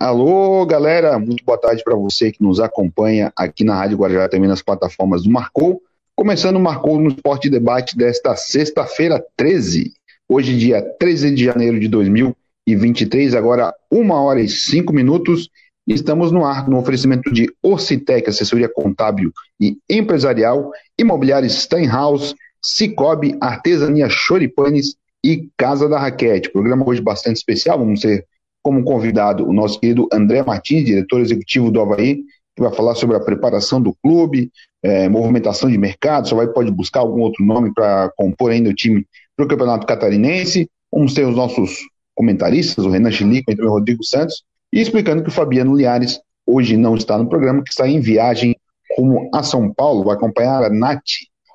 Alô, galera, muito boa tarde para você que nos acompanha aqui na Rádio Guarujá, também nas plataformas do Marcou. Começando o Marcou no Esporte Debate desta sexta-feira, 13. Hoje, dia 13 de janeiro de 2023, agora uma hora e cinco minutos. Estamos no ar no oferecimento de Orcitec, assessoria contábil e empresarial, imobiliário Steinhaus, Cicobi, Artesania Choripanes e Casa da Raquete. Programa hoje bastante especial, vamos ter como convidado o nosso querido André Martins, diretor executivo do Havaí, que vai falar sobre a preparação do clube, é, movimentação de mercado, só vai pode buscar algum outro nome para compor ainda o time para o Campeonato Catarinense. Vamos ter os nossos comentaristas, o Renan Chilico e o Rodrigo Santos, e explicando que o Fabiano Liares hoje não está no programa, que está em viagem rumo a São Paulo, vai acompanhar a Nath,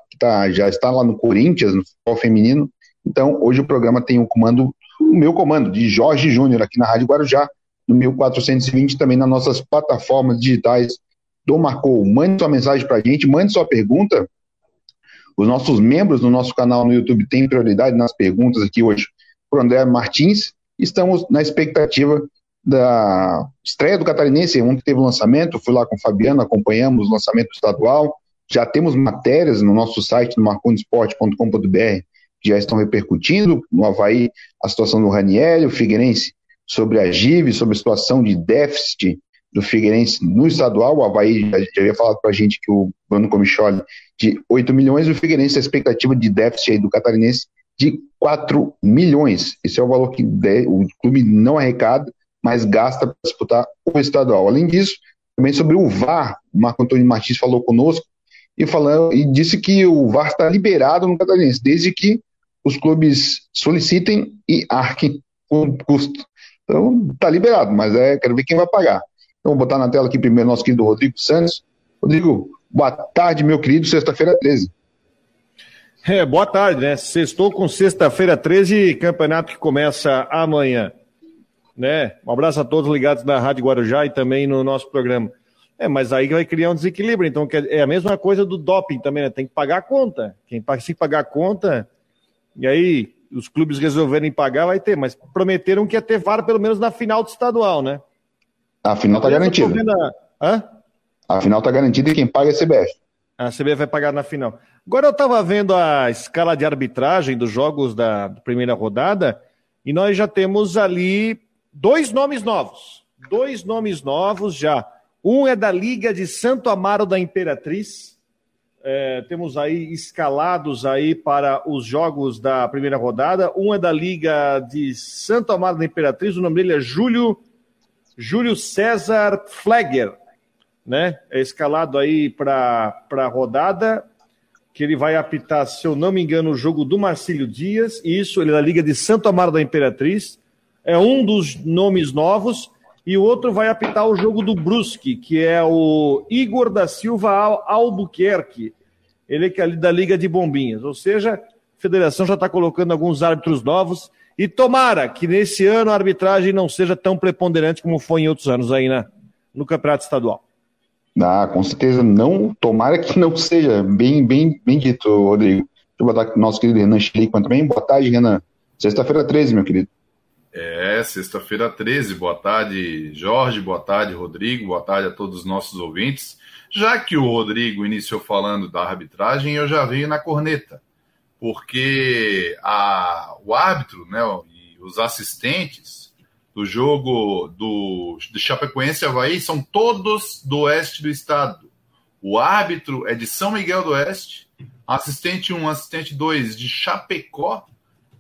que tá, já está lá no Corinthians, no futebol feminino. Então, hoje o programa tem o comando, o meu comando, de Jorge Júnior, aqui na Rádio Guarujá, no 1420, também nas nossas plataformas digitais do Marcou. Mande sua mensagem para a gente, mande sua pergunta. Os nossos membros do nosso canal no YouTube têm prioridade nas perguntas aqui hoje para André Martins. Estamos na expectativa da estreia do Catarinense, ontem teve lançamento, fui lá com o Fabiano, acompanhamos o lançamento estadual, já temos matérias no nosso site, no marcondesporte.com.br, já estão repercutindo, no Havaí, a situação do Raniel, o Figueirense sobre a GIV, sobre a situação de déficit do Figueirense no estadual, o Havaí já, já havia falado para a gente que o Bruno Comicholi de 8 milhões, e o Figueirense a expectativa de déficit aí do Catarinense de 4 milhões. Esse é o valor que o clube não arrecada, mas gasta para disputar o estadual. Além disso, também sobre o VAR, o Marco Antônio Martins falou conosco e, falou, e disse que o VAR está liberado no Catarinense, desde que os clubes solicitem e arquem com custo. Então, está liberado, mas é, quero ver quem vai pagar. Então, vou botar na tela aqui primeiro nosso querido Rodrigo Santos. Rodrigo, boa tarde, meu querido, sexta-feira 13. É, boa tarde, né? Sextou com sexta-feira 13, campeonato que começa amanhã né? Um abraço a todos ligados na Rádio Guarujá e também no nosso programa. É, mas aí vai criar um desequilíbrio. Então, é a mesma coisa do doping também, né? Tem que pagar a conta. Quem se pagar a conta, e aí os clubes resolverem pagar, vai ter. Mas prometeram que ia ter VAR pelo menos na final do estadual, né? A final tá garantida. A... Hã? A final tá garantida e quem paga é a CBF. A CBF vai pagar na final. Agora eu estava vendo a escala de arbitragem dos jogos da primeira rodada e nós já temos ali dois nomes novos. Dois nomes novos já. Um é da Liga de Santo Amaro da Imperatriz. É, temos aí escalados aí para os jogos da primeira rodada. Um é da Liga de Santo Amaro da Imperatriz. O nome dele é Júlio, Júlio César Flegger. Né? É escalado aí para a rodada que ele vai apitar, se eu não me engano, o jogo do Marcílio Dias. Isso, ele é da Liga de Santo Amaro da Imperatriz é um dos nomes novos, e o outro vai apitar o jogo do Brusque, que é o Igor da Silva Albuquerque. Ele que é ali da Liga de Bombinhas. Ou seja, a federação já está colocando alguns árbitros novos. E tomara que nesse ano a arbitragem não seja tão preponderante como foi em outros anos aí na, no Campeonato Estadual. Ah, com certeza não. Tomara que não seja. Bem, bem, bem dito, Rodrigo. Deixa eu botar aqui nosso querido Renan Schlickman também. Boa tarde, Renan. Sexta-feira 13, meu querido. É, sexta-feira 13. Boa tarde, Jorge. Boa tarde, Rodrigo. Boa tarde a todos os nossos ouvintes. Já que o Rodrigo iniciou falando da arbitragem, eu já venho na corneta, porque a, o árbitro né, e os assistentes do jogo do, do Chapecoense e Havaí são todos do oeste do estado. O árbitro é de São Miguel do Oeste, assistente 1, assistente 2 de Chapecó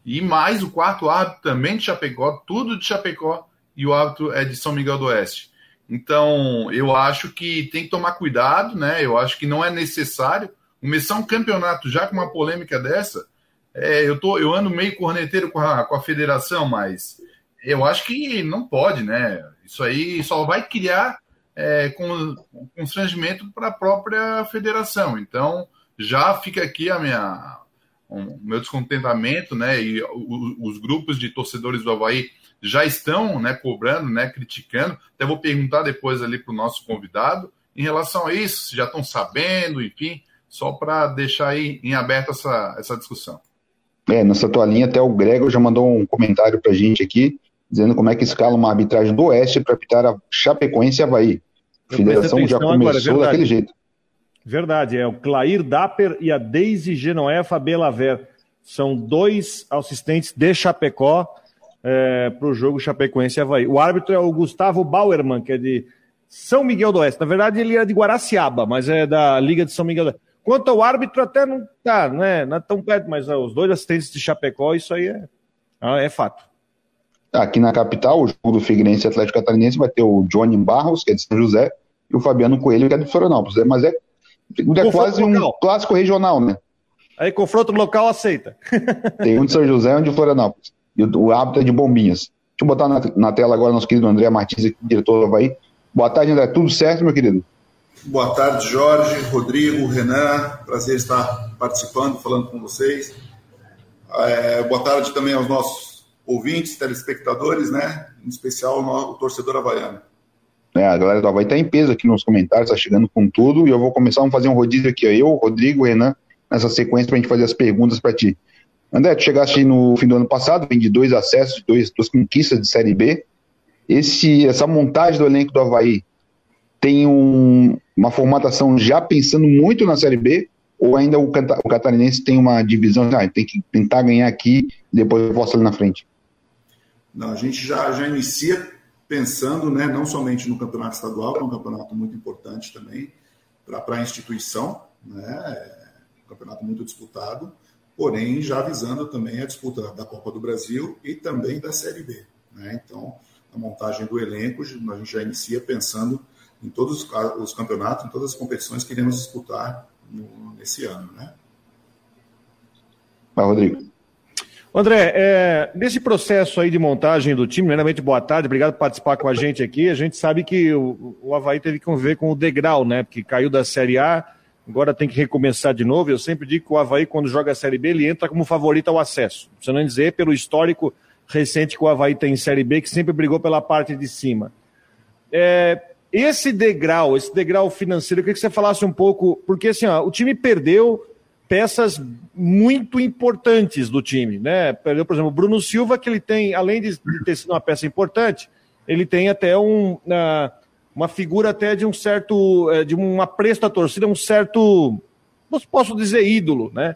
e mais o quarto árbitro também de Chapecó, tudo de Chapecó, e o árbitro é de São Miguel do Oeste. Então, eu acho que tem que tomar cuidado, né? Eu acho que não é necessário começar um campeonato já com uma polêmica dessa. É, eu, tô, eu ando meio corneteiro com a, com a federação, mas eu acho que não pode, né? Isso aí só vai criar é, com, constrangimento para a própria federação. Então, já fica aqui a minha, o meu descontentamento, né? E os grupos de torcedores do Havaí já estão, né, cobrando, né, criticando. Até vou perguntar depois ali para o nosso convidado em relação a isso, se já estão sabendo, enfim, só para deixar aí em aberto essa, essa discussão. É, nessa tua linha, até o Gregor já mandou um comentário para a gente aqui, dizendo como é que escala uma arbitragem do Oeste para apitar a Chapecoense e Havaí. A federação já começou agora, é daquele jeito. Verdade, é o Clair Dapper e a Daisy Genoefa Belaver. São dois assistentes de Chapecó é, para o jogo Chapecoense Havaí. O árbitro é o Gustavo Bauerman, que é de São Miguel do Oeste. Na verdade, ele é de Guaraciaba, mas é da Liga de São Miguel do Oeste. Quanto ao árbitro, até não tá, né? Não é tão perto, mas os dois assistentes de Chapecó, isso aí é, é fato. Aqui na capital, o jogo do Figueirense Atlético Catarinense vai ter o Johnny Barros, que é de São José, e o Fabiano Coelho, que é de Florianópolis. Mas é, é quase um clássico regional, né? Aí confronto local aceita. Tem um de São José e um de Florianópolis. E o, o hábito é de bombinhas. Deixa eu botar na, na tela agora nosso querido André Martins, diretor do Havaí. Boa tarde, André. Tudo certo, meu querido? Boa tarde, Jorge, Rodrigo, Renan. Prazer estar participando, falando com vocês. É, boa tarde também aos nossos ouvintes, telespectadores, né? Em especial o, o torcedor havaiano. É, a galera do Havaí está em peso aqui nos comentários, está chegando com tudo. E eu vou começar a fazer um rodízio aqui, eu, Rodrigo, Renan, nessa sequência para a gente fazer as perguntas para ti. André, tu chegaste no fim do ano passado, vem de dois acessos, dois, duas conquistas de Série B. Esse, essa montagem do elenco do Havaí tem um, uma formatação já pensando muito na Série B, ou ainda o, o catarinense tem uma divisão, ah, tem que tentar ganhar aqui depois eu posso ali na frente? Não, a gente já, já inicia pensando né, não somente no campeonato estadual, que é um campeonato muito importante também para a instituição, né, um campeonato muito disputado, porém já visando também a disputa da Copa do Brasil e também da Série B. Né? Então, a montagem do elenco, a gente já inicia pensando em todos os campeonatos, em todas as competições que iremos disputar no, nesse ano. Né? Vai, Rodrigo. André, é, nesse processo aí de montagem do time, primeiramente boa tarde, obrigado por participar com a gente aqui. A gente sabe que o, o Havaí teve que conviver com o degrau, né? Porque caiu da Série A, agora tem que recomeçar de novo. Eu sempre digo que o Havaí, quando joga a Série B, ele entra como favorito ao acesso. Você não dizer pelo histórico recente que o Havaí tem em Série B, que sempre brigou pela parte de cima. É, esse degrau, esse degrau financeiro, eu queria que você falasse um pouco, porque assim, ó, o time perdeu peças muito importantes do time, né? Perdeu, por exemplo, o Bruno Silva, que ele tem, além de ter sido uma peça importante, ele tem até um, uh, uma figura até de um certo, uh, de uma presta torcida, um certo, posso dizer ídolo, né?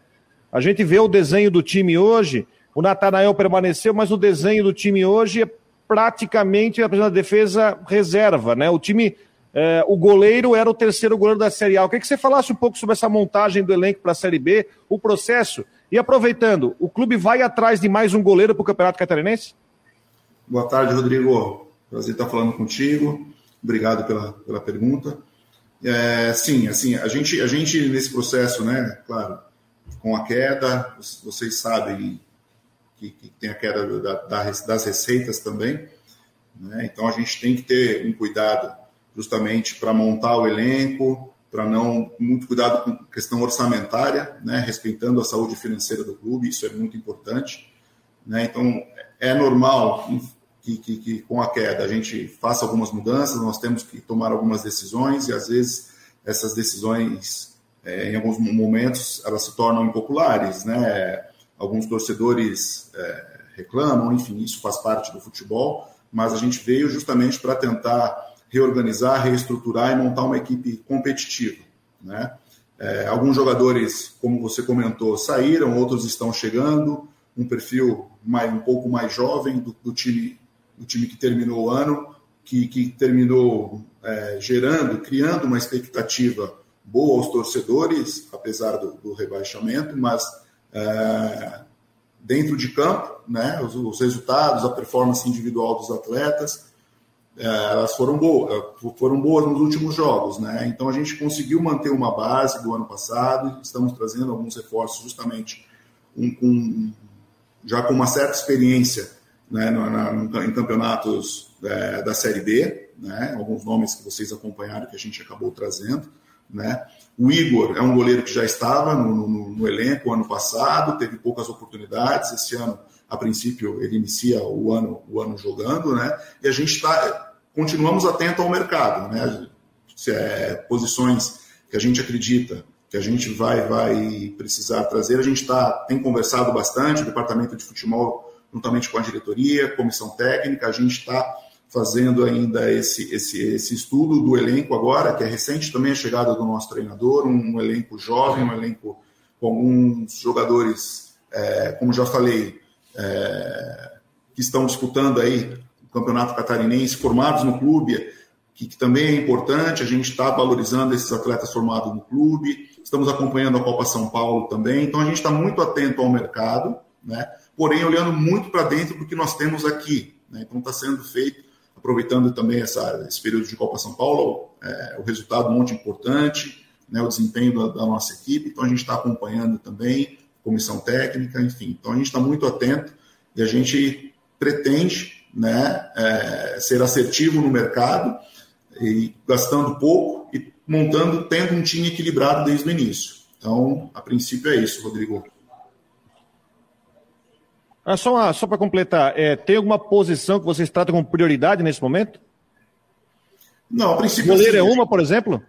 A gente vê o desenho do time hoje, o Natanael permaneceu, mas o desenho do time hoje é praticamente a defesa reserva, né? O time, é, o goleiro era o terceiro goleiro da Série A. Eu queria que você falasse um pouco sobre essa montagem do elenco para a Série B, o processo. E aproveitando, o clube vai atrás de mais um goleiro para o Campeonato Catarinense? Boa tarde, Rodrigo. Prazer estar falando contigo. Obrigado pela, pela pergunta. É, sim, assim, a gente, a gente nesse processo, né, claro, com a queda, vocês sabem que, que tem a queda da, da, das receitas também. Né? Então a gente tem que ter um cuidado justamente para montar o elenco, para não muito cuidado com questão orçamentária, né? respeitando a saúde financeira do clube, isso é muito importante. Né? Então é normal que, que, que, com a queda a gente faça algumas mudanças, nós temos que tomar algumas decisões e às vezes essas decisões, é, em alguns momentos, elas se tornam impopulares, né? alguns torcedores é, reclamam, enfim, isso faz parte do futebol, mas a gente veio justamente para tentar reorganizar, reestruturar e montar uma equipe competitiva. Né? É, alguns jogadores, como você comentou, saíram, outros estão chegando, um perfil mais, um pouco mais jovem do, do time, do time que terminou o ano, que, que terminou é, gerando, criando uma expectativa boa aos torcedores, apesar do, do rebaixamento, mas é, dentro de campo, né, os, os, resultados, a performance individual dos atletas, elas foram boas, é, foram boas nos últimos jogos, né? Então a gente conseguiu manter uma base do ano passado, estamos trazendo alguns reforços justamente um, com, já com uma certa experiência né, na, em campeonatos é, da Série B, né? Alguns nomes que vocês acompanharam que a gente acabou trazendo. Né? O Igor é um goleiro que já estava no, no, no elenco ano passado, teve poucas oportunidades. Esse ano, a princípio, ele inicia o ano, o ano jogando, né? E a gente está, continuamos atento ao mercado, né? Se é, posições que a gente acredita que a gente vai, vai precisar trazer. A gente tá, tem conversado bastante, o departamento de futebol, juntamente com a diretoria, comissão técnica, a gente está fazendo ainda esse, esse, esse estudo do elenco agora, que é recente também a chegada do nosso treinador, um, um elenco jovem, um elenco com alguns jogadores, é, como já falei, é, que estão disputando aí o campeonato catarinense, formados no clube, que, que também é importante, a gente está valorizando esses atletas formados no clube, estamos acompanhando a Copa São Paulo também, então a gente está muito atento ao mercado, né? porém olhando muito para dentro do que nós temos aqui. Né? Então está sendo feito aproveitando também essa, esse período de Copa São Paulo, é, o resultado muito importante, né, o desempenho da, da, nossa equipe, então a gente está acompanhando também, comissão técnica, enfim. Então a gente está muito atento e a gente pretende né, é, ser assertivo no mercado e gastando pouco e montando, tendo um time equilibrado desde o início. Então, a princípio é isso, Rodrigo. Ah, só só para completar, é, tem alguma posição que vocês tratam como prioridade nesse momento? Não, a princípio. Goleiro é assim, é uma, por exemplo?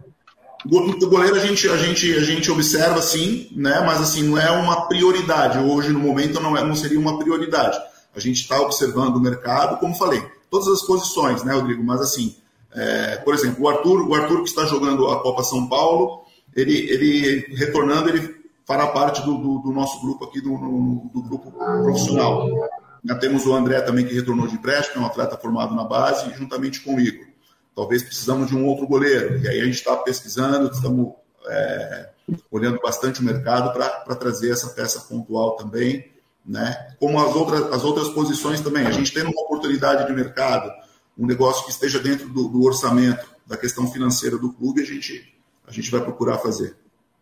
Goleiro a gente, a gente, a gente observa sim, né? Mas assim, não é uma prioridade. Hoje, no momento, não, é, não seria uma prioridade. A gente está observando o mercado, como falei, todas as posições, né, Rodrigo? Mas assim, é, por exemplo, o Arthur, o Arthur que está jogando a Copa São Paulo, ele, ele retornando, ele fará parte do, do, do nosso grupo aqui, do, do grupo profissional. Já temos o André também, que retornou de empréstimo, é um atleta formado na base, juntamente com o Igor. Talvez precisamos de um outro goleiro. E aí a gente está pesquisando, estamos é, olhando bastante o mercado para trazer essa peça pontual também. Né? Como as outras, as outras posições também. A gente tem uma oportunidade de mercado, um negócio que esteja dentro do, do orçamento, da questão financeira do clube, a gente, a gente vai procurar fazer.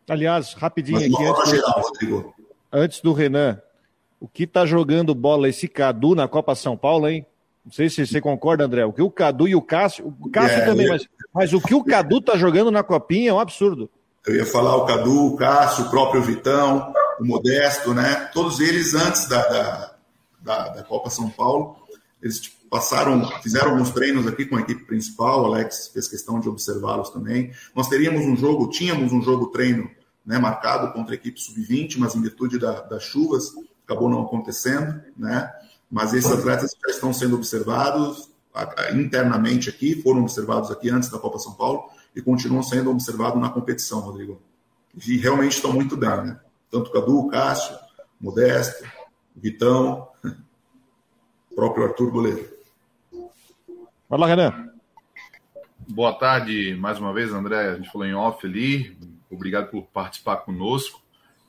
Aliás, rapidinho aqui. Antes, geral, do, antes do Renan, o que está jogando bola esse Cadu na Copa São Paulo, hein? Não sei se você concorda, André. O que o Cadu e o Cássio. O Cássio é, também, mas, mas o que o Cadu tá jogando na Copinha é um absurdo. Eu ia falar o Cadu, o Cássio, o próprio Vitão, o Modesto, né? Todos eles antes da, da, da, da Copa São Paulo, eles tipo, passaram, fizeram alguns treinos aqui com a equipe principal. O Alex fez questão de observá-los também. Nós teríamos um jogo, tínhamos um jogo treino né, marcado contra a equipe sub-20, mas em virtude da, das chuvas acabou não acontecendo, né? Mas esses atletas já estão sendo observados internamente aqui, foram observados aqui antes da Copa São Paulo e continuam sendo observados na competição, Rodrigo. E realmente estão muito bem, né? Tanto Cadu, Cássio, Modesto, Vitão, o próprio Arthur Goleiro. Vai lá, Renan. Boa tarde mais uma vez, André. A gente falou em off ali obrigado por participar conosco.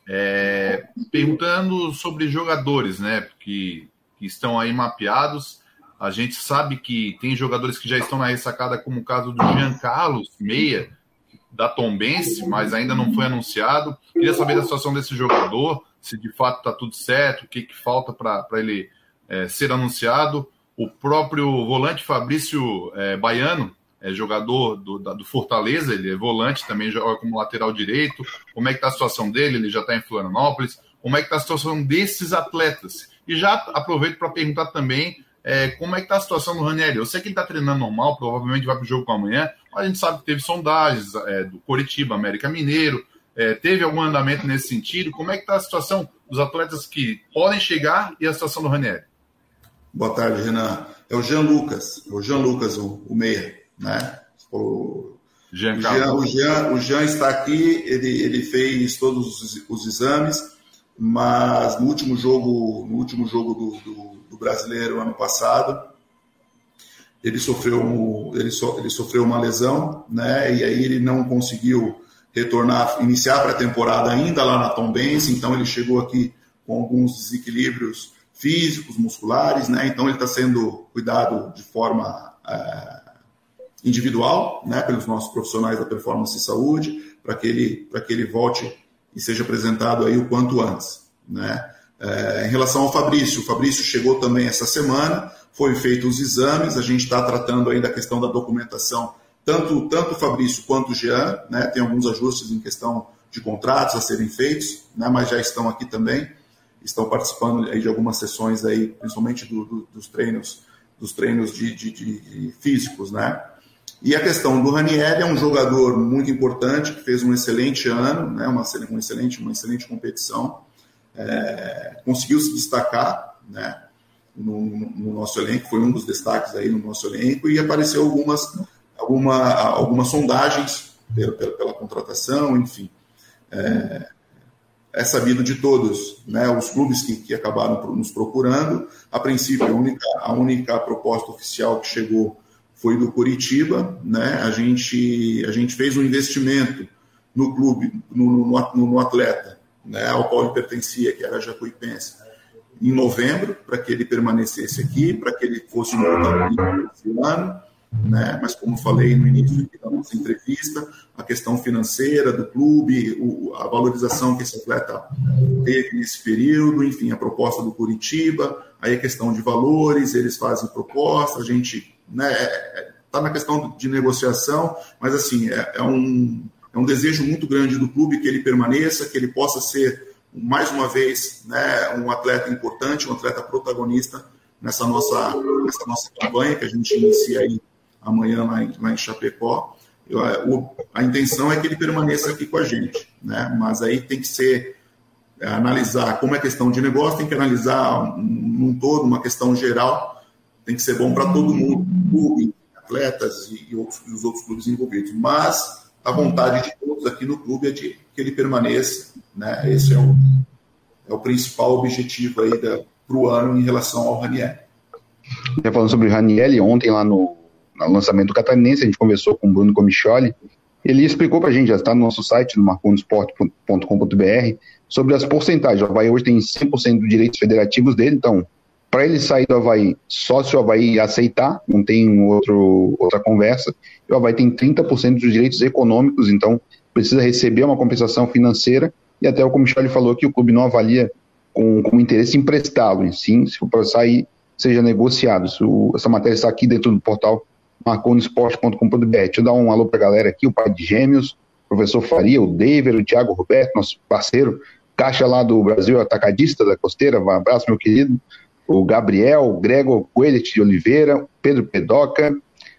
É, perguntando sobre jogadores, né, que, que estão aí mapeados. A gente sabe que tem jogadores que já estão na ressacada, como o caso do Jean Carlos, meia, da Tombense, mas ainda não foi anunciado. Queria saber da situação desse jogador, se de fato está tudo certo, o que, que falta para ele é, ser anunciado. O próprio volante Fabrício é, Baiano, é jogador do, da, do, Fortaleza, ele é volante, também joga como lateral direito. Como é que está a situação dele? Ele já está em Florianópolis. Como é que está a situação desses atletas? E já aproveito para perguntar também é, como é que está a situação do Ranieri. Eu sei que ele está treinando normal, provavelmente vai para o jogo com amanhã, mas a gente sabe que teve sondagens é, do Coritiba, América Mineiro, é, teve algum andamento nesse sentido. Como é que está a situação dos atletas que podem chegar e a situação do Ranieri? Boa tarde, Renan. É o Jean Lucas, o Jean Lucas, o, o meia né? O, Jean o, Jean, o, Jean, o Jean está aqui, ele, ele fez todos os, os exames, mas no último jogo, no último jogo do, do, do brasileiro ano passado, ele sofreu, ele, so, ele sofreu uma lesão, né? E aí ele não conseguiu retornar, iniciar a pré-temporada ainda lá na Tombense, então ele chegou aqui com alguns desequilíbrios físicos, musculares, né? Então ele está sendo cuidado de forma é, individual, né, pelos nossos profissionais da performance e saúde, para que ele para que ele volte e seja apresentado aí o quanto antes, né? É, em relação ao Fabrício, o Fabrício chegou também essa semana, foi feito os exames, a gente está tratando ainda a questão da documentação, tanto tanto o Fabrício quanto o Jean, né? Tem alguns ajustes em questão de contratos a serem feitos, né? Mas já estão aqui também, estão participando aí de algumas sessões aí, principalmente do, do, dos treinos dos treinos de, de, de físicos, né? E a questão do Ranieri é um jogador muito importante, que fez um excelente ano, né, uma, uma, excelente, uma excelente competição, é, conseguiu se destacar, né, no, no, nosso elenco, foi um dos destaques aí no nosso elenco, e apareceu algumas, alguma, algumas sondagens pela, pela, pela contratação, enfim. É, é, sabido de todos, né, os clubes que, que acabaram nos procurando. A princípio, a única, a única proposta oficial que chegou foi do Curitiba, né, a gente, a gente fez um investimento no clube, no, no, no atleta, né, ao qual ele pertencia, que era Jacuipense, em novembro, para que ele permanecesse aqui, para que ele fosse um esse ano, né? mas como falei no início da nossa entrevista, a questão financeira do clube, o, a valorização que esse atleta teve nesse período, enfim, a proposta do Curitiba, aí a questão de valores, eles fazem proposta, a gente né, é, é, na questão de negociação, mas assim, é, é, um, é um desejo muito grande do clube que ele permaneça, que ele possa ser mais uma vez, né, um atleta importante, um atleta protagonista nessa nossa, nessa nossa campanha que a gente inicia aí amanhã lá em, lá em Chapecó. Eu, o, a intenção é que ele permaneça aqui com a gente, né? mas aí tem que ser é, analisar como é questão de negócio, tem que analisar num todo, uma questão geral, tem que ser bom para todo mundo, clube, atletas e, e, outros, os outros clubes envolvidos. Mas a vontade de todos aqui no clube é de que ele permaneça né? Esse é o, é o principal objetivo aí para o ano em relação ao Raniel. Falando sobre o Raniel, ontem lá no, no, lançamento do Catarinense, a gente conversou com o Bruno Comicholi, ele explicou para a gente, já está no nosso site, no marcondosport.com.br, sobre as porcentagens. O Havaí hoje tem 100% dos direitos federativos dele, então, para ele sair do Havaí, só se o Havaí aceitar, não tem outro, outra conversa, o Havaí tem 30% dos direitos econômicos, então precisa receber uma compensação financeira e até o Michel falou que o clube não avalia com, com interesse emprestá-lo, sim, se for para sair, seja negociado. Isso, essa matéria está aqui dentro do portal marconesporte.com.br. Deixa eu dar um alô para a galera aqui, o pai de gêmeos, o professor Faria, o David, o Thiago Roberto, nosso parceiro, caixa lá do Brasil Atacadista da Costeira, um abraço, meu querido, o Gabriel, o Gregor Coelho de Oliveira, Pedro Pedoca,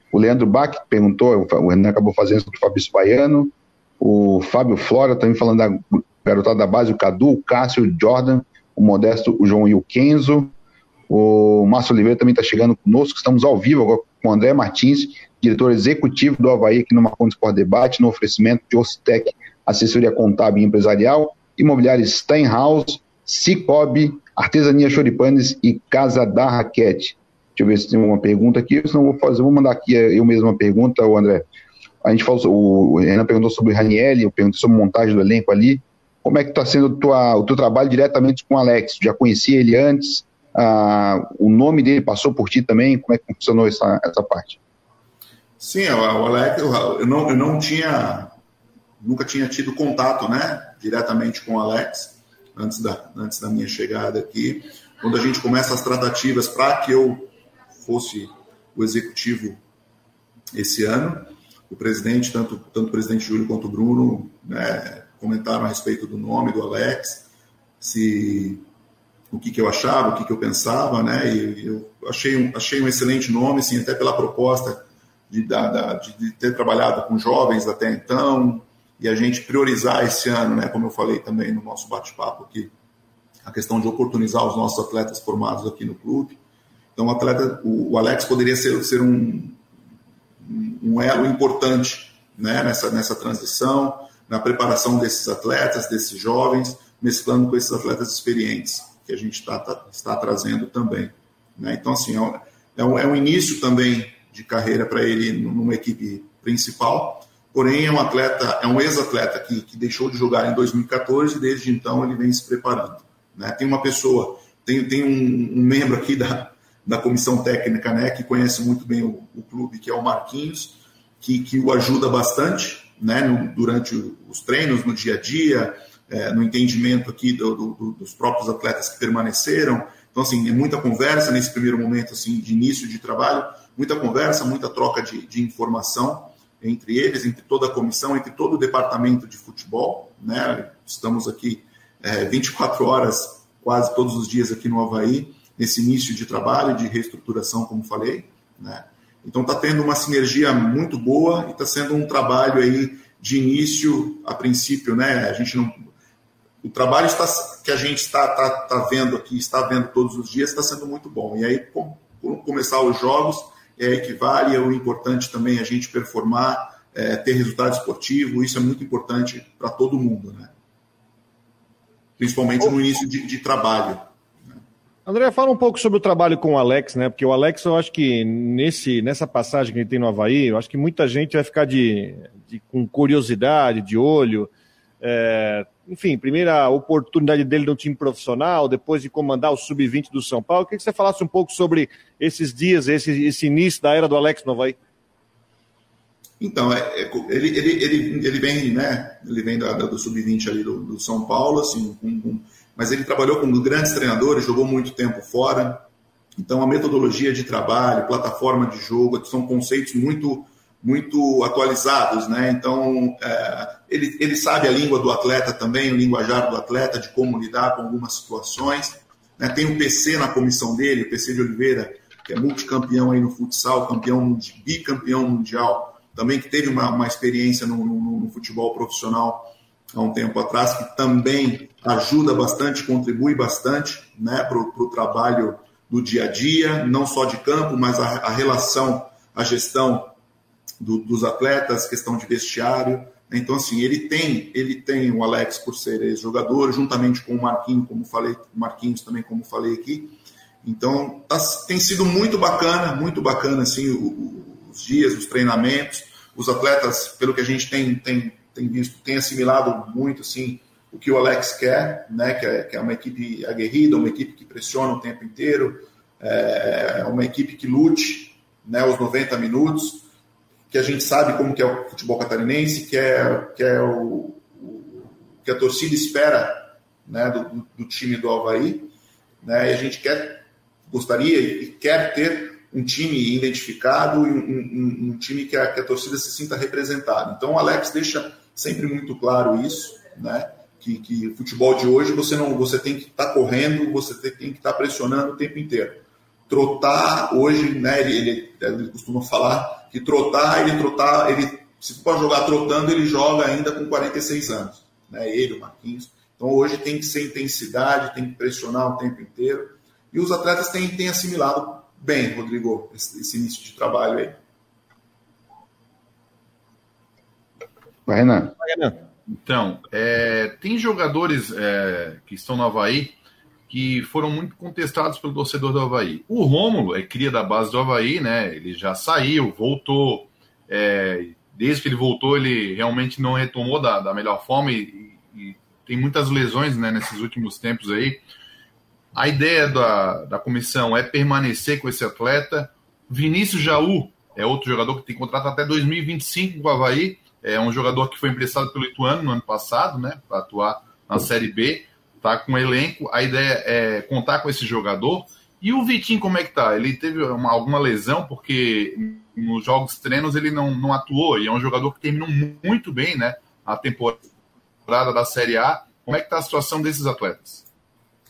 o Leandro Bach perguntou, o Renan acabou fazendo sobre o Fabrício Baiano, o Fábio Flora também falando da garotada da base, o Cadu, o Cássio, o Jordan, o Modesto, o João e o Kenzo. O Márcio Oliveira também está chegando conosco, estamos ao vivo agora com o André Martins, diretor executivo do Havaí aqui no Marconi Sport Debate, no oferecimento de Ocitec, assessoria contábil e empresarial, imobiliário Steinhaus, Cicobi, Artesania Choripanes e Casa da Raquete. Deixa eu ver se tem uma pergunta aqui, senão vou fazer, vou mandar aqui eu mesmo uma pergunta, o André. A gente falou, o Renan perguntou sobre o Raniel, eu perguntei sobre a montagem do elenco ali. Como é que está sendo tua, o teu trabalho diretamente com o Alex? Já conhecia ele antes? Ah, o nome dele passou por ti também? Como é que funcionou essa, essa parte? Sim, o Alex, eu não, eu não tinha, nunca tinha tido contato, né, diretamente com o Alex antes da, antes da minha chegada aqui. Quando a gente começa as tratativas para que eu fosse o executivo esse ano, o presidente, tanto, tanto o presidente Júlio quanto o Bruno, né, comentaram a respeito do nome do Alex, se o que, que eu achava, o que, que eu pensava, né? E eu achei um, achei um excelente nome, assim, até pela proposta de, da, de, de ter trabalhado com jovens até então, e a gente priorizar esse ano, né? Como eu falei também no nosso bate-papo aqui, a questão de oportunizar os nossos atletas formados aqui no clube. Então, o atleta, o, Alex poderia ser, ser um, um elo importante né, nessa, nessa transição na preparação desses atletas, desses jovens, mesclando com esses atletas experientes que a gente está tá, está trazendo também. Né? Então, assim, é um, é um, é um início também de carreira para ele numa equipe principal, porém é um atleta, é um ex-atleta que, que deixou de jogar em 2014 e desde então ele vem se preparando. Né? Tem uma pessoa, tem, tem um, um, membro aqui da, da comissão técnica, né, que conhece muito bem o, o clube, que é o Marquinhos, que, que o ajuda bastante, né, no, durante os treinos, no dia a dia, é, no entendimento aqui do, do, dos próprios atletas que permaneceram. Então, assim, é muita conversa nesse primeiro momento assim, de início de trabalho, muita conversa, muita troca de, de informação entre eles, entre toda a comissão, entre todo o departamento de futebol. Né? Estamos aqui é, 24 horas, quase todos os dias aqui no Havaí, nesse início de trabalho, de reestruturação, como falei. Né? Então está tendo uma sinergia muito boa e está sendo um trabalho aí de início, a princípio, né? A gente não o trabalho está, que a gente está, está, está vendo aqui, está vendo todos os dias, está sendo muito bom. E aí, quando começar os jogos, é aí que vale, é importante também a gente performar, é, ter resultado esportivo, isso é muito importante para todo mundo, né? Principalmente no início de, de trabalho. André, fala um pouco sobre o trabalho com o Alex, né? Porque o Alex, eu acho que nesse, nessa passagem que ele tem no Havaí, eu acho que muita gente vai ficar de, de com curiosidade, de olho. É, enfim, primeira oportunidade dele no time profissional, depois de comandar o sub-20 do São Paulo. Eu queria que você falasse um pouco sobre esses dias, esse, esse início da era do Alex no Havaí. Então, é, é, ele, ele, ele, ele vem, né? Ele vem da, da, do sub-20 ali do, do, São Paulo, assim, mas ele trabalhou com grandes treinadores, jogou muito tempo fora. Então, a metodologia de trabalho, plataforma de jogo, são conceitos muito muito atualizados, né? Então, é, ele, ele sabe a língua do atleta também, o linguajar do atleta, de como lidar com algumas situações. Né? Tem o PC na comissão dele, o PC de Oliveira, que é multicampeão aí no futsal, campeão, bicampeão mundial, também que teve uma, uma experiência no, no, no futebol profissional há um tempo atrás, que também ajuda bastante, contribui bastante né, para o trabalho do dia a dia, não só de campo, mas a, a relação, a gestão do, dos atletas, questão de vestiário. Então, assim, ele tem, ele tem o Alex por ser ex-jogador, juntamente com o Marquinhos, como falei, Marquinhos também, como falei aqui. Então, tá, tem sido muito bacana, muito bacana, assim, os dias, os treinamentos. Os atletas, pelo que a gente tem, tem, tem visto, tem assimilado muito, assim, o que o Alex quer, né? Que é, que é uma equipe aguerrida, uma equipe que pressiona o tempo inteiro, é uma equipe que lute, né? Os 90 minutos que a gente sabe como que é o futebol catarinense, que é, que é o, o que a torcida espera né, do, do, time do Havaí. Né, e a gente quer, gostaria e quer ter um time identificado e um, um, um time que a, que a, torcida se sinta representada. Então o Alex deixa sempre muito claro isso, né? Que, que futebol de hoje você não você tem que estar tá correndo, você tem, tem que estar tá pressionando o tempo inteiro. Trotar hoje, né? Ele, ele, ele costuma falar que trotar, ele trotar, ele se for jogar trotando, ele joga ainda com 46 anos, né? Ele, o Marquinhos. Então hoje tem que ser intensidade, tem que pressionar o tempo inteiro. E os atletas têm, têm assimilado bem, Rodrigo, esse, esse início de trabalho aí. Vai, Renan. Então, é, tem jogadores é, que estão no Havaí que foram muito contestados pelo torcedor do Havaí. O Rômulo é cria da base do Havaí, né? Ele já saiu, voltou. É, desde que ele voltou, ele realmente não retomou da, da melhor forma e, e, tem muitas lesões né, nesses últimos tempos aí. A ideia da, da comissão é permanecer com esse atleta. Vinícius Jaú é outro jogador que tem contrato até 2025 com o Havaí. É um jogador que foi emprestado pelo Ituano no ano passado, né? Para atuar na Série B tá com elenco, a ideia é contar com esse jogador. E o Vitinho, como é que tá? Ele teve uma, alguma lesão, porque nos jogos treinos ele não, não atuou, e é um jogador que terminou muito bem, né? A temporada da Série A. Como é que tá a situação desses atletas?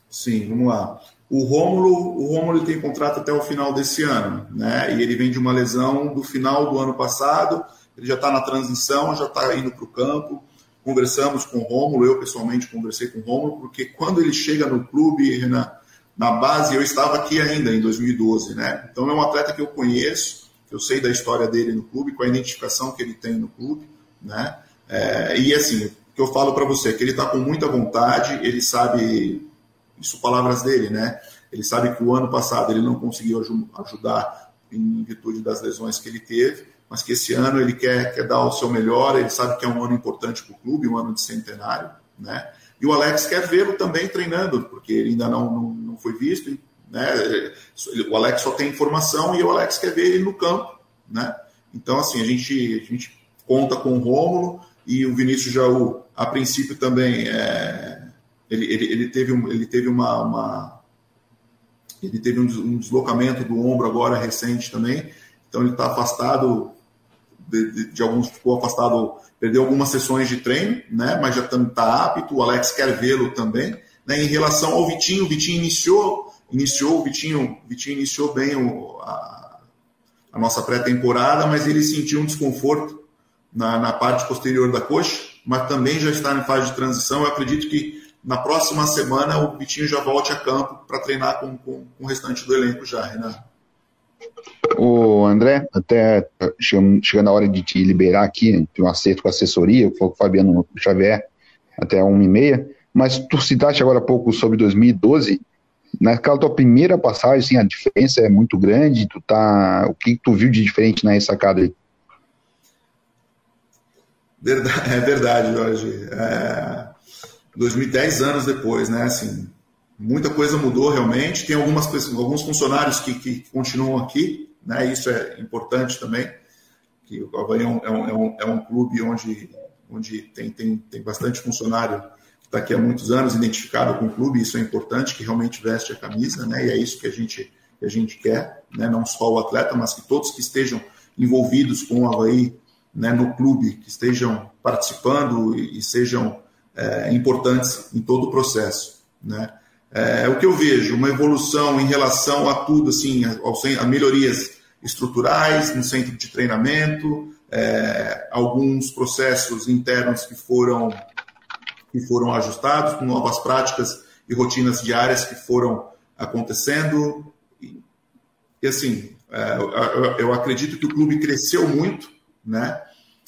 Sim, vamos lá. O Rômulo, o Rômulo tem contrato até o final desse ano, né? E ele vem de uma lesão do final do ano passado. Ele já está na transição, já está indo para o campo conversamos com o Rômulo, eu pessoalmente conversei com o Rômulo, porque quando ele chega no clube, na, na base, eu estava aqui ainda em 2012, né? Então é um atleta que eu conheço, que eu sei da história dele no clube, com a identificação que ele tem no clube, né? É, e assim, o que eu falo para você é que ele está com muita vontade, ele sabe, isso palavras dele, né? Ele sabe que o ano passado ele não conseguiu ajudar em virtude das lesões que ele teve, mas que esse ano ele quer, quer dar o seu melhor, ele sabe que é um ano importante para o clube, um ano de centenário, né? E o Alex quer vê-lo também treinando, porque ele ainda não, não, não foi visto, né? O Alex só tem informação e o Alex quer ver ele no campo, né? Então, assim, a gente, a gente conta com o Rômulo e o Vinícius Jaú, a princípio também, é, ele, ele, ele, teve, um, ele teve uma, uma ele teve um deslocamento do ombro agora recente também, então ele está afastado de, de, de, alguns ficou afastado, perdeu algumas sessões de treino, né? Mas já está apto. O Alex quer vê-lo também. Né? Em relação ao Vitinho, o Vitinho iniciou, iniciou o Vitinho, Vitinho iniciou bem o, a, a nossa pré-temporada, mas ele sentiu um desconforto na, na parte posterior da coxa, mas também já está em fase de transição. Eu acredito que na próxima semana o Vitinho já volte a campo para treinar com, com, com, o restante do elenco já, Renan. O André, até chegando a hora de te liberar aqui, tem um acerto com a assessoria, com o Fabiano Xavier, até 1h30, mas tu citaste agora há pouco sobre 2012, naquela tua primeira passagem, assim, a diferença é muito grande, tu tá, o que tu viu de diferente na ressacada aí? Verdade, é verdade, Jorge. É, 2010 anos depois, né? Assim, muita coisa mudou realmente. Tem algumas alguns funcionários que, que continuam aqui, né? Isso é importante também. Que o Havaí é um, é um, é um clube onde, onde tem, tem, tem bastante funcionário que está aqui há muitos anos identificado com o clube. Isso é importante, que realmente veste a camisa, né? E é isso que a gente que a gente quer, né? Não só o atleta, mas que todos que estejam envolvidos com o Havaí né, no clube, que estejam participando e, e sejam é, importantes em todo o processo. Né? É, o que eu vejo, uma evolução em relação a tudo, assim, a, a melhorias estruturais no centro de treinamento, é, alguns processos internos que foram, que foram ajustados, com novas práticas e rotinas diárias que foram acontecendo. E, e assim, é, eu, eu acredito que o clube cresceu muito, né?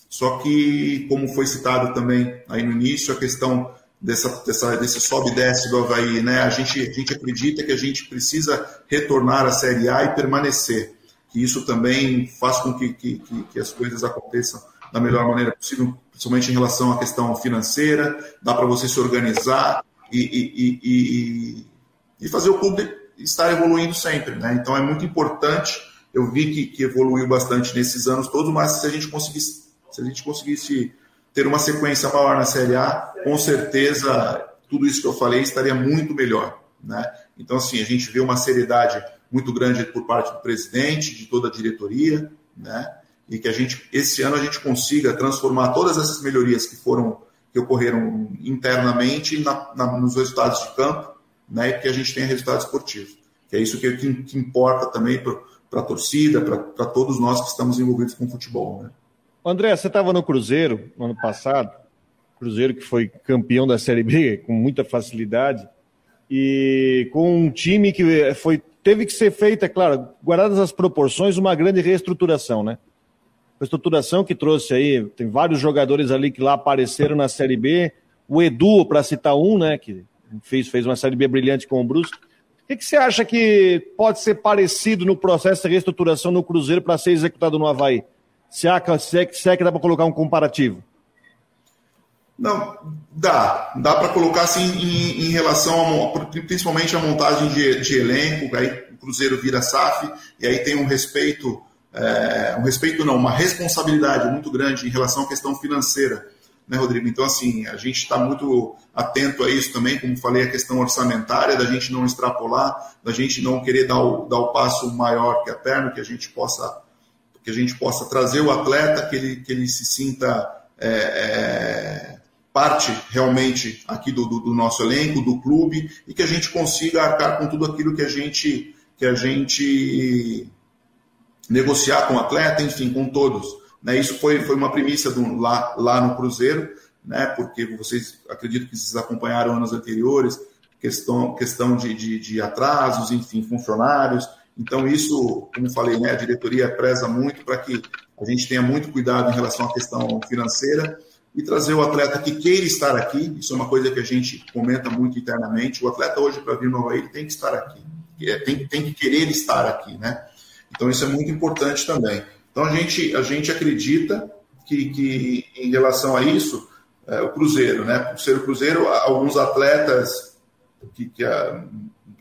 Só que, como foi citado também aí no início, a questão dessa, dessa, desse sobe e desce do Havaí, né? A gente, a gente acredita que a gente precisa retornar à Série A e permanecer. Que isso também faz com que, que, que as coisas aconteçam da melhor maneira possível, principalmente em relação à questão financeira, dá para você se organizar e, e, e, e, fazer o clube estar evoluindo sempre. Né? Então é muito importante. Eu vi que, que evoluiu bastante nesses anos todos, mas se a gente conseguisse se a gente conseguisse ter uma sequência maior na Série A, com certeza tudo isso que eu falei estaria muito melhor. Né? Então, assim, a gente vê uma seriedade muito grande por parte do presidente, de toda a diretoria, né? e que a gente, esse ano a gente consiga transformar todas essas melhorias que foram que ocorreram internamente na, na, nos resultados de campo, né? e que a gente tenha resultados esportivos. Que é isso que, que, que importa também para a torcida, para todos nós que estamos envolvidos com o futebol. Né? André, você estava no Cruzeiro no ano passado, Cruzeiro que foi campeão da Série B com muita facilidade, e com um time que foi, teve que ser feita, é claro, guardadas as proporções, uma grande reestruturação, né? Reestruturação que trouxe aí, tem vários jogadores ali que lá apareceram na Série B, o Edu, para citar um, né, que fez, fez uma Série B brilhante com o Brusque. O que, que você acha que pode ser parecido no processo de reestruturação no Cruzeiro para ser executado no Havaí? Se, há, se, é, se é que dá para colocar um comparativo. Não, dá. Dá para colocar assim em, em, relação a, principalmente a montagem de, de, elenco, aí o Cruzeiro vira SAF, e aí tem um respeito, é, um respeito não, uma responsabilidade muito grande em relação à questão financeira, né, Rodrigo? Então, assim, a gente está muito atento a isso também, como falei, a questão orçamentária, da gente não extrapolar, da gente não querer dar o, dar o passo maior que a perna, que a gente possa que a gente possa trazer o atleta, que ele, que ele se sinta é, é, parte realmente aqui do, do, do, nosso elenco, do clube, e que a gente consiga arcar com tudo aquilo que a gente, que a gente negociar com o atleta, enfim, com todos. Né? Isso foi, foi uma premissa do, lá, lá no Cruzeiro, né? porque vocês acredito que vocês acompanharam anos anteriores, questão, questão de, de, de atrasos, enfim, funcionários. Então, isso, como falei, né, a diretoria preza muito para que a gente tenha muito cuidado em relação à questão financeira e trazer o atleta que queira estar aqui. Isso é uma coisa que a gente comenta muito internamente. O atleta hoje, para vir no Havaí, tem que estar aqui. É, tem, tem que querer estar aqui, né? Então, isso é muito importante também. Então, a gente, a gente acredita que, que em relação a isso, é, o Cruzeiro, né? Por ser o Cruzeiro, alguns atletas que, que a,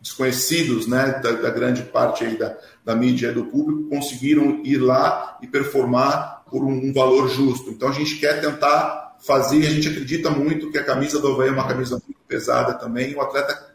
desconhecidos né, da, da, grande parte aí da, da mídia e do público, conseguiram ir lá e performar por um, um, valor justo. Então a gente quer tentar fazer, a gente acredita muito que a camisa do Havaí é uma camisa muito pesada também, e o atleta,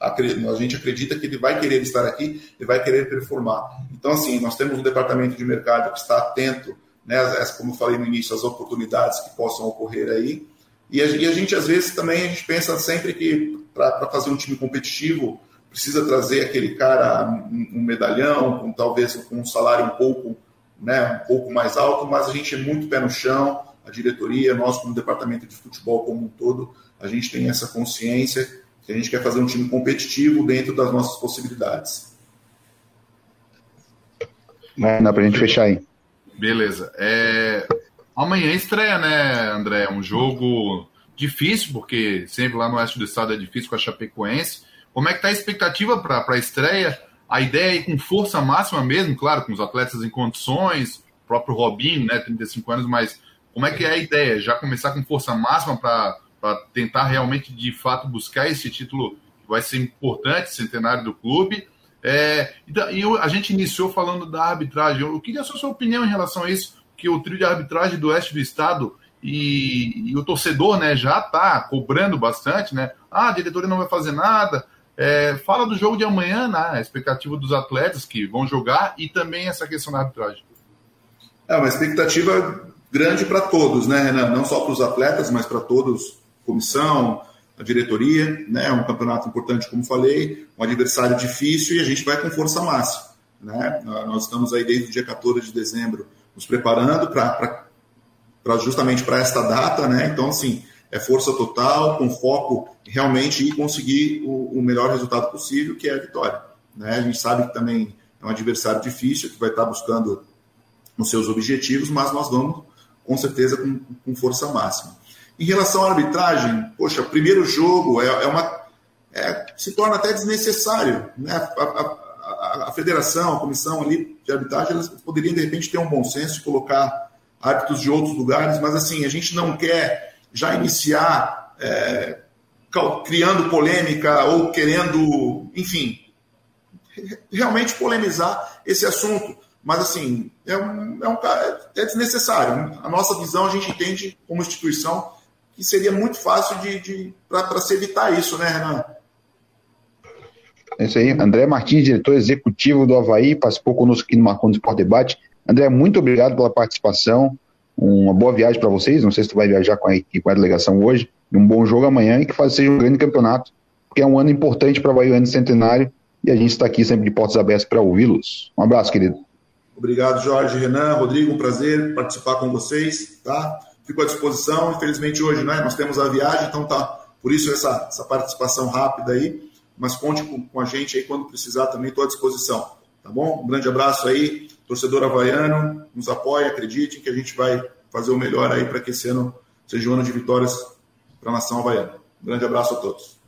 a gente acredita que ele vai querer estar aqui, ele vai querer performar. Então assim, nós temos um departamento de mercado que está atento, né, como eu falei no início, às oportunidades que possam ocorrer aí, e a, e a gente às vezes também a gente pensa sempre que para fazer um time competitivo, precisa trazer aquele cara um medalhão, com talvez com um salário um pouco, né, um pouco mais alto, mas a gente é muito pé no chão, a diretoria, nós como departamento de futebol como um todo, a gente tem essa consciência que a gente quer fazer um time competitivo dentro das nossas possibilidades. Dá para a gente fechar aí. Beleza. É... Amanhã estreia, né, André? Um jogo difícil, porque sempre lá no oeste do estado é difícil com a Chapecoense. Como é que está a expectativa para a estreia? A ideia é ir com força máxima mesmo, claro, com os atletas em condições, o próprio Robinho, né, 35 anos, mas como é que é a ideia? Já começar com força máxima para tentar realmente, de fato, buscar esse título que vai ser importante, centenário do clube? É, então, e a gente iniciou falando da arbitragem. Eu queria a sua opinião em relação a isso, que o trio de arbitragem do oeste do estado e, e o torcedor né, já está cobrando bastante, né? Ah, a diretoria não vai fazer nada, é, fala do jogo de amanhã, né? A expectativa dos atletas que vão jogar e também essa questão da arbitragem. É uma expectativa grande para todos, né, Renan? Não só para os atletas, mas para todos, comissão, a diretoria, né? Um campeonato importante, como falei, um adversário difícil e a gente vai com força máxima, né? Nós estamos aí desde o dia 14 de dezembro nos preparando para justamente para esta data, né? Então, assim, é força total, com foco realmente em conseguir o, o, melhor resultado possível, que é a vitória. Né? A gente sabe que também é um adversário difícil, que vai estar buscando os seus objetivos, mas nós vamos, com certeza, com, com força máxima. Em relação à arbitragem, poxa, primeiro jogo é, é uma. É, se torna até desnecessário. Né? A, a, a, federação, a comissão ali de arbitragem, elas poderiam, de repente, ter um bom senso de colocar árbitros de outros lugares, mas assim, a gente não quer já iniciar é, criando polêmica ou querendo, enfim, realmente polemizar esse assunto. Mas, assim, é, um, é, um, é desnecessário. A nossa visão, a gente entende como instituição que seria muito fácil de, de para se evitar isso, né, Renan? É isso aí. André Martins, diretor executivo do Havaí, participou conosco aqui no Marconi Sport Debate. André, muito obrigado pela participação. Uma boa viagem para vocês. Não sei se tu vai viajar com a, com a delegação hoje. Um bom jogo amanhã e que faz, seja um grande campeonato, porque é um ano importante para o Bahia, ano centenário. E a gente está aqui sempre de portas abertas para ouvi-los. Um abraço, querido. Obrigado, Jorge, Renan, Rodrigo. Um prazer participar com vocês. Tá? Fico à disposição. Infelizmente, hoje né, nós temos a viagem, então tá por isso essa, essa participação rápida aí. Mas conte com, com a gente aí quando precisar também, estou à disposição. Tá bom? Um grande abraço aí torcedor havaiano, nos apoie, acredite que a gente vai fazer o melhor aí para que esse ano seja um ano de vitórias para a nação havaiana. Um grande abraço a todos.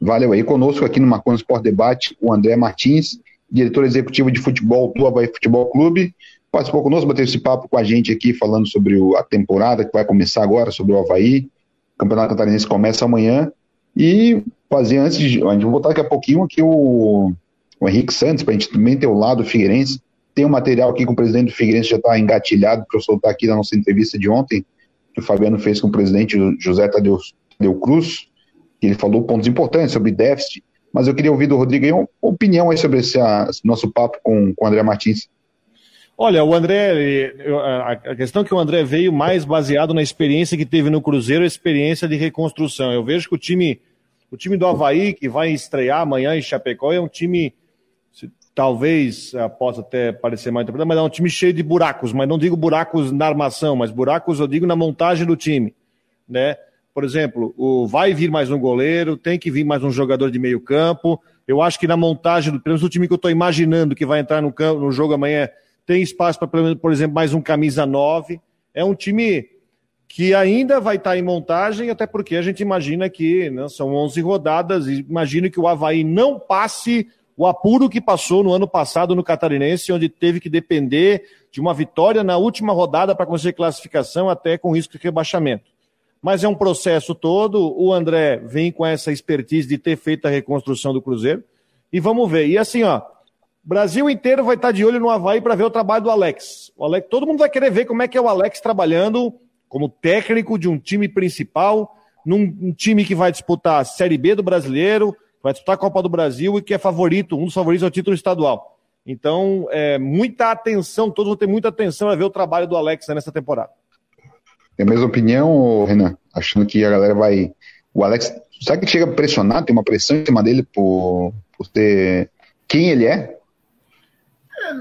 Valeu aí conosco aqui no Marconi Sport Debate, o André Martins, diretor executivo de futebol do Havaí Futebol Clube. Participou conosco, bateu esse papo com a gente aqui, falando sobre a temporada que vai começar agora, sobre o Havaí. O Campeonato Catarinense começa amanhã. E fazer antes de. A gente vai voltar daqui a pouquinho aqui o, o Henrique Santos, para a gente também ter o lado Figueirense tem um material aqui com o presidente do Figueirense, já está engatilhado para eu soltar aqui na nossa entrevista de ontem, que o Fabiano fez com o presidente José Tadeu, Tadeu Cruz, que ele falou pontos importantes sobre déficit, mas eu queria ouvir do Rodrigo uma opinião aí sobre esse nosso papo com, com o André Martins. Olha, o André, a questão é que o André veio mais baseado na experiência que teve no Cruzeiro, a experiência de reconstrução. Eu vejo que o time, o time do Havaí, que vai estrear amanhã em Chapecó, é um time talvez uh, possa até parecer mal interpretado, mas é um time cheio de buracos, mas não digo buracos na armação, mas buracos eu digo na montagem do time, né? Por exemplo, o, vai vir mais um goleiro, tem que vir mais um jogador de meio campo. Eu acho que na montagem, do, pelo menos o time que eu estou imaginando que vai entrar no, campo, no jogo amanhã, tem espaço para, por exemplo, mais um camisa 9. É um time que ainda vai estar tá em montagem, até porque a gente imagina que né, são 11 rodadas, e imagino que o Havaí não passe o apuro que passou no ano passado no Catarinense, onde teve que depender de uma vitória na última rodada para conseguir classificação, até com risco de rebaixamento. Mas é um processo todo. O André vem com essa expertise de ter feito a reconstrução do Cruzeiro. E vamos ver. E assim, ó, Brasil inteiro vai estar de olho no Havaí para ver o trabalho do Alex. O Alex. Todo mundo vai querer ver como é que é o Alex trabalhando como técnico de um time principal, num um time que vai disputar a Série B do brasileiro, vai disputar a Copa do Brasil e que é favorito, um dos favoritos ao título estadual. Então, é, muita atenção, todos vão ter muita atenção a ver o trabalho do Alex nessa temporada. Tem a mesma opinião, Renan? Achando que a galera vai. O Alex, sabe que chega pressionado, tem uma pressão em cima dele por, por ter quem ele é? é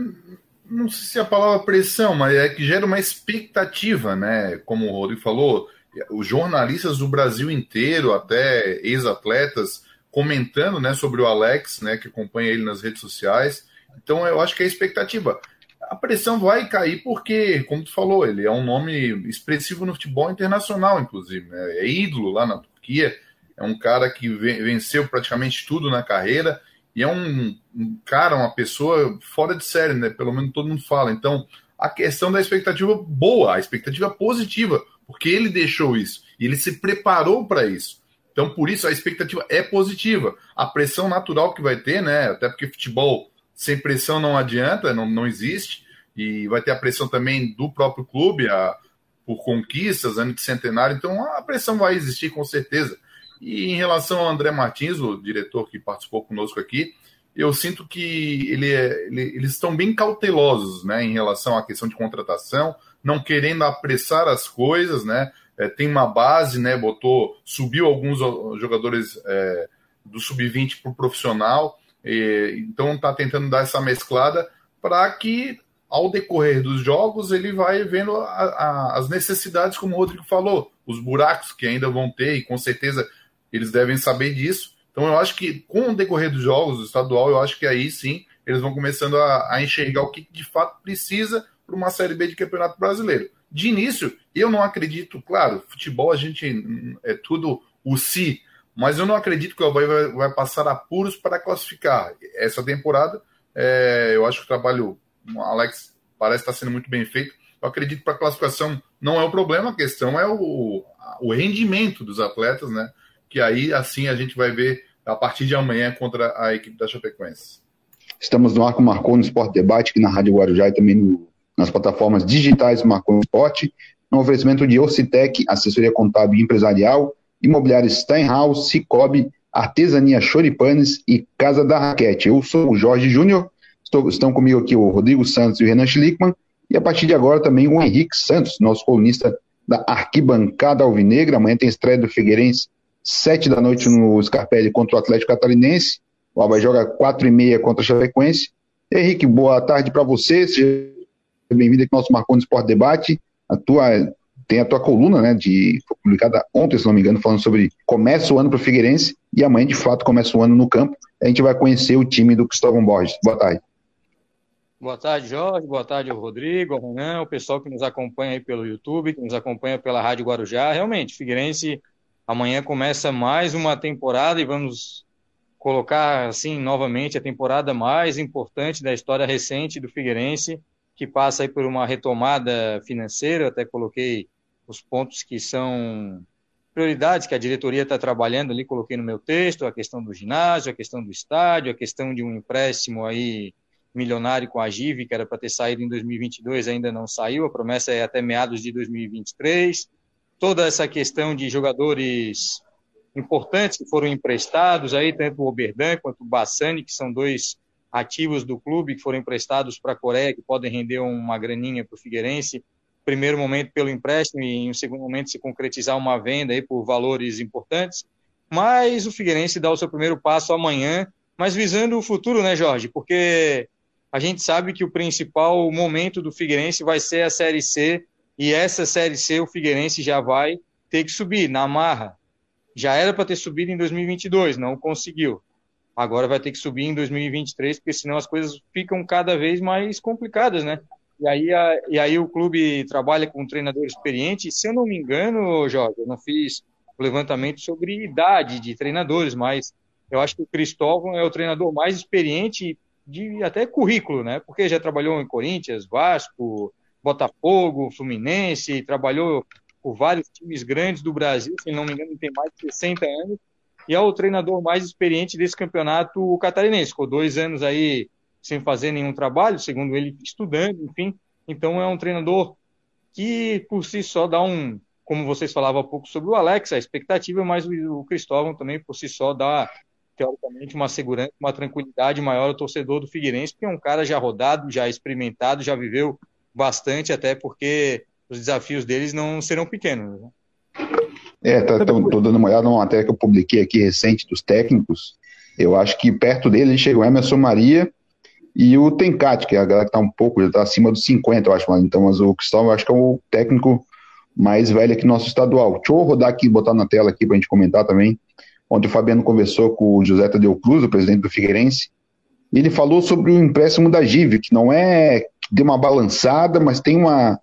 não sei se é a palavra pressão, mas é que gera uma expectativa, né? Como o Rodrigo falou, os jornalistas do Brasil inteiro, até ex-atletas, comentando né, sobre o Alex, né, que acompanha ele nas redes sociais. Então eu acho que é a expectativa. A pressão vai cair porque, como tu falou, ele é um nome expressivo no futebol internacional, inclusive. Né? É ídolo lá na Turquia, é um cara que venceu praticamente tudo na carreira e é um, um cara, uma pessoa fora de série, né? Pelo menos todo mundo fala. Então, a questão da expectativa boa, a expectativa positiva, porque ele deixou isso e ele se preparou para isso. Então, por isso, a expectativa é positiva. A pressão natural que vai ter, né? Até porque futebol sem pressão não adianta, não, não existe. E vai ter a pressão também do próprio clube, a, por conquistas, ano de centenário. Então, a pressão vai existir com certeza. E em relação ao André Martins, o diretor que participou conosco aqui, eu sinto que ele, é, ele, eles estão bem cautelosos né, em relação à questão de contratação, não querendo apressar as coisas, né? É, tem uma base, né? Botou, subiu alguns jogadores é, do sub-20 para o profissional, e, então está tentando dar essa mesclada para que ao decorrer dos jogos ele vai vendo a, a, as necessidades, como o Rodrigo falou, os buracos que ainda vão ter, e com certeza eles devem saber disso. Então eu acho que com o decorrer dos jogos do estadual, eu acho que aí sim eles vão começando a, a enxergar o que de fato precisa para uma Série B de Campeonato Brasileiro de início, eu não acredito, claro, futebol a gente é tudo o si, mas eu não acredito que o Havaí vai, vai passar apuros para classificar. Essa temporada, é, eu acho que o trabalho, o Alex parece estar sendo muito bem feito. Eu acredito que a classificação não é o problema, a questão é o, o rendimento dos atletas, né? Que aí, assim, a gente vai ver a partir de amanhã contra a equipe da Chapecoense. Estamos no Arco Marcou no Esporte Debate, aqui na Rádio Guarujá e também no nas plataformas digitais Marcou Esporte, no oferecimento de Ocitec, assessoria contábil e empresarial, imobiliário Steinhaus, Cicobi, Artesania Choripanes e Casa da Raquete. Eu sou o Jorge Júnior, estão comigo aqui o Rodrigo Santos e o Renan Schlickman, e a partir de agora também o Henrique Santos, nosso colunista da Arquibancada Alvinegra. Amanhã tem estreia do Figueirense, sete da noite no Scarpelli contra o Atlético Catarinense. O Alba joga quatro e meia contra a Chapecoense. Henrique, boa tarde para você. Seja bem-vindo aqui ao nosso Marconi Esporte Debate. A tua, tem a tua coluna, né, de, publicada ontem, se não me engano, falando sobre começa o ano para o Figueirense e amanhã, de fato, começa o ano no campo. A gente vai conhecer o time do Cristóvão Borges. Boa tarde. Boa tarde, Jorge. Boa tarde, Rodrigo, Renan, o pessoal que nos acompanha aí pelo YouTube, que nos acompanha pela Rádio Guarujá. Realmente, Figueirense amanhã começa mais uma temporada e vamos colocar assim novamente a temporada mais importante da história recente do Figueirense que passa aí por uma retomada financeira, até coloquei os pontos que são prioridades que a diretoria está trabalhando ali, coloquei no meu texto, a questão do ginásio, a questão do estádio, a questão de um empréstimo aí milionário com a GIV, que era para ter saído em 2022, ainda não saiu, a promessa é até meados de 2023. Toda essa questão de jogadores importantes que foram emprestados aí, tanto o Oberdan quanto o Bassani, que são dois ativos do clube que foram emprestados para a Coreia, que podem render uma graninha para o Figueirense. Primeiro momento pelo empréstimo e em um segundo momento se concretizar uma venda aí por valores importantes. Mas o Figueirense dá o seu primeiro passo amanhã, mas visando o futuro, né, Jorge? Porque a gente sabe que o principal momento do Figueirense vai ser a Série C e essa Série C o Figueirense já vai ter que subir na marra. Já era para ter subido em 2022, não conseguiu agora vai ter que subir em 2023, porque senão as coisas ficam cada vez mais complicadas, né? E aí, a, e aí o clube trabalha com um treinador experiente. Se eu não me engano, Jorge, eu não fiz levantamento sobre idade de treinadores, mas eu acho que o Cristóvão é o treinador mais experiente de até currículo, né? Porque já trabalhou em Corinthians, Vasco, Botafogo, Fluminense, trabalhou por vários times grandes do Brasil, se não me engano, tem mais de 60 anos e é o treinador mais experiente desse campeonato catarinense. Ficou dois anos aí sem fazer nenhum trabalho, segundo ele, estudando, enfim. Então é um treinador que por si só dá um, como vocês falavam há pouco sobre o Alex, a expectativa, mas o Cristóvão também por si só dá teoricamente uma segurança, uma tranquilidade maior ao torcedor do Figueirense, porque é um cara já rodado, já experimentado, já viveu bastante, até porque os desafios deles não serão pequenos. Né? É, tá, tô, tô, dando uma olhada numa matéria que eu publiquei aqui recente dos técnicos. Eu acho que perto dele chega o Emerson Maria e o Tencate, que é a galera que tá um pouco, já tá acima dos 50, eu acho, então, mas o Cristóvão eu acho que é o técnico mais velho aqui no nosso estadual. Deixa eu rodar aqui, botar na tela aqui pra gente comentar também. Ontem o Fabiano conversou com o José Tadeu Cruz, o presidente do Figueirense, e ele falou sobre o empréstimo da GIV, que não é que deu uma balançada, mas tem uma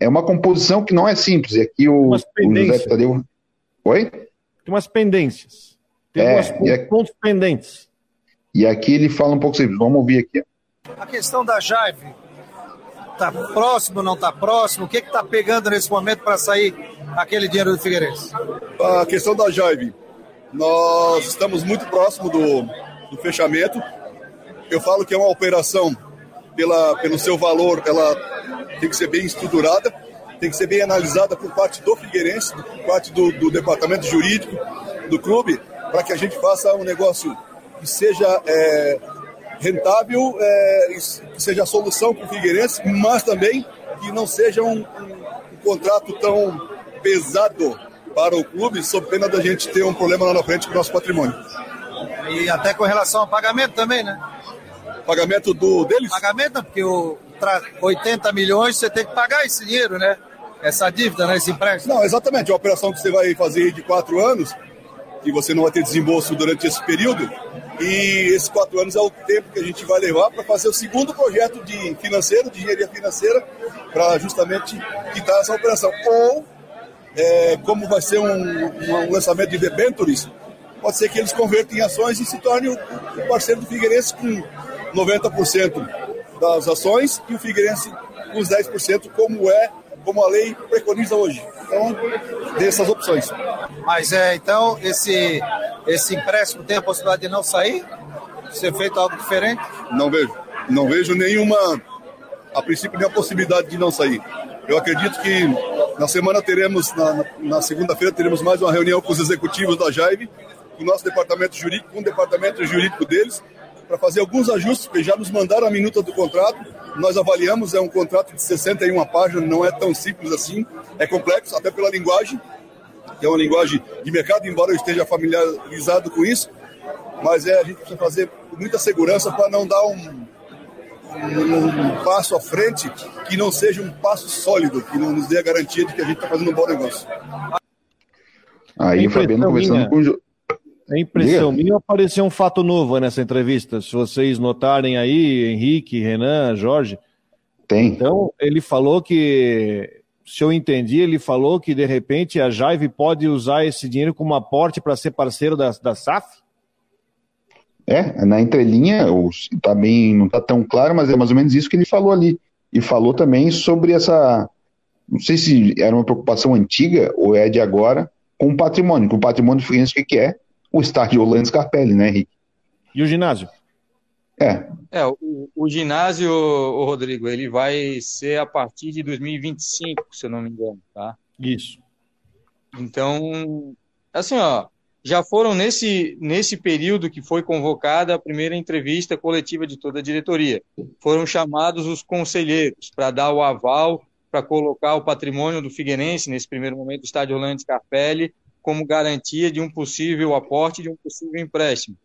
é uma composição que não é simples. E aqui o, o José Tadeu. Oi? Tem umas pendências. Tem é, umas pontos pendentes. E aqui ele fala um pouco sobre Vamos ouvir aqui. A questão da Jaive, está próximo, não está próximo? O que está pegando nesse momento para sair aquele dinheiro do Figueirense? A questão da Jaive, nós estamos muito próximo do, do fechamento. Eu falo que é uma operação, pela, pelo seu valor, ela tem que ser bem estruturada, tem que ser bem analisada por parte do Figueirense, por parte do, do departamento jurídico do clube, para que a gente faça um negócio que seja é, rentável, é, que seja a solução para o Figueirense, mas também que não seja um, um, um, contrato tão pesado para o clube, sob pena da gente ter um problema lá na frente com o nosso patrimônio. E até com relação ao pagamento também, né? Pagamento do deles? Pagamento, porque o 80 milhões você tem que pagar esse dinheiro, né? Essa dívida, né? Esse empréstimo. Não, exatamente. A operação que você vai fazer de quatro anos, que você não vai ter desembolso durante esse período, e esses quatro anos é o tempo que a gente vai levar para fazer o segundo projeto de financeiro, de engenharia financeira, para justamente quitar essa operação. Ou, é, como vai ser um, um, lançamento de debentures, pode ser que eles convertam em ações e se tornem o, o parceiro do Figueirense com 90% das ações e o Figueirense os 10%, como é, como a lei preconiza hoje. Então, dessas opções. Mas é, então, esse, esse empréstimo tem a possibilidade de não sair? Ser feito algo diferente? Não vejo. Não vejo nenhuma, a princípio, nenhuma possibilidade de não sair. Eu acredito que na semana teremos, na, na segunda-feira, teremos mais uma reunião com os executivos da Jaive, com o nosso departamento jurídico, com o departamento jurídico deles, para fazer alguns ajustes, porque já nos mandaram a minuta do contrato, nós avaliamos, é um contrato de 61 páginas, não é tão simples assim, é complexo, até pela linguagem, que é uma linguagem de mercado, embora eu esteja familiarizado com isso, mas é, a gente precisa fazer com muita segurança para não dar um, um, um, passo à frente que não seja um passo sólido, que não nos dê a garantia de que a gente está fazendo um bom negócio. Aí o Fabiano conversando com o a impressão Diga. minha apareceu um fato novo nessa entrevista. Se vocês notarem aí, Henrique, Renan, Jorge. Tem. Então, ele falou que, se eu entendi, ele falou que de repente a Jaive pode usar esse dinheiro como aporte para ser parceiro da, da SAF? É, na entrelinha, tá bem, não está tão claro, mas é mais ou menos isso que ele falou ali. E falou também sobre essa. Não sei se era uma preocupação antiga ou é de agora, com o patrimônio. Com o patrimônio do Fluminense, o que, que é? O estádio Orlando Scarpelli, né, Henrique? E o ginásio? É. É, o, o ginásio, o Rodrigo, ele vai ser a partir de 2025, se eu não me engano, tá? Isso. Então, assim, ó, já foram nesse, nesse período que foi convocada a primeira entrevista coletiva de toda a diretoria. Foram chamados os conselheiros para dar o aval para colocar o patrimônio do Figueirense, nesse primeiro momento, o estádio Orlando Scarpelli, como garantia de um possível aporte, de um possível empréstimo.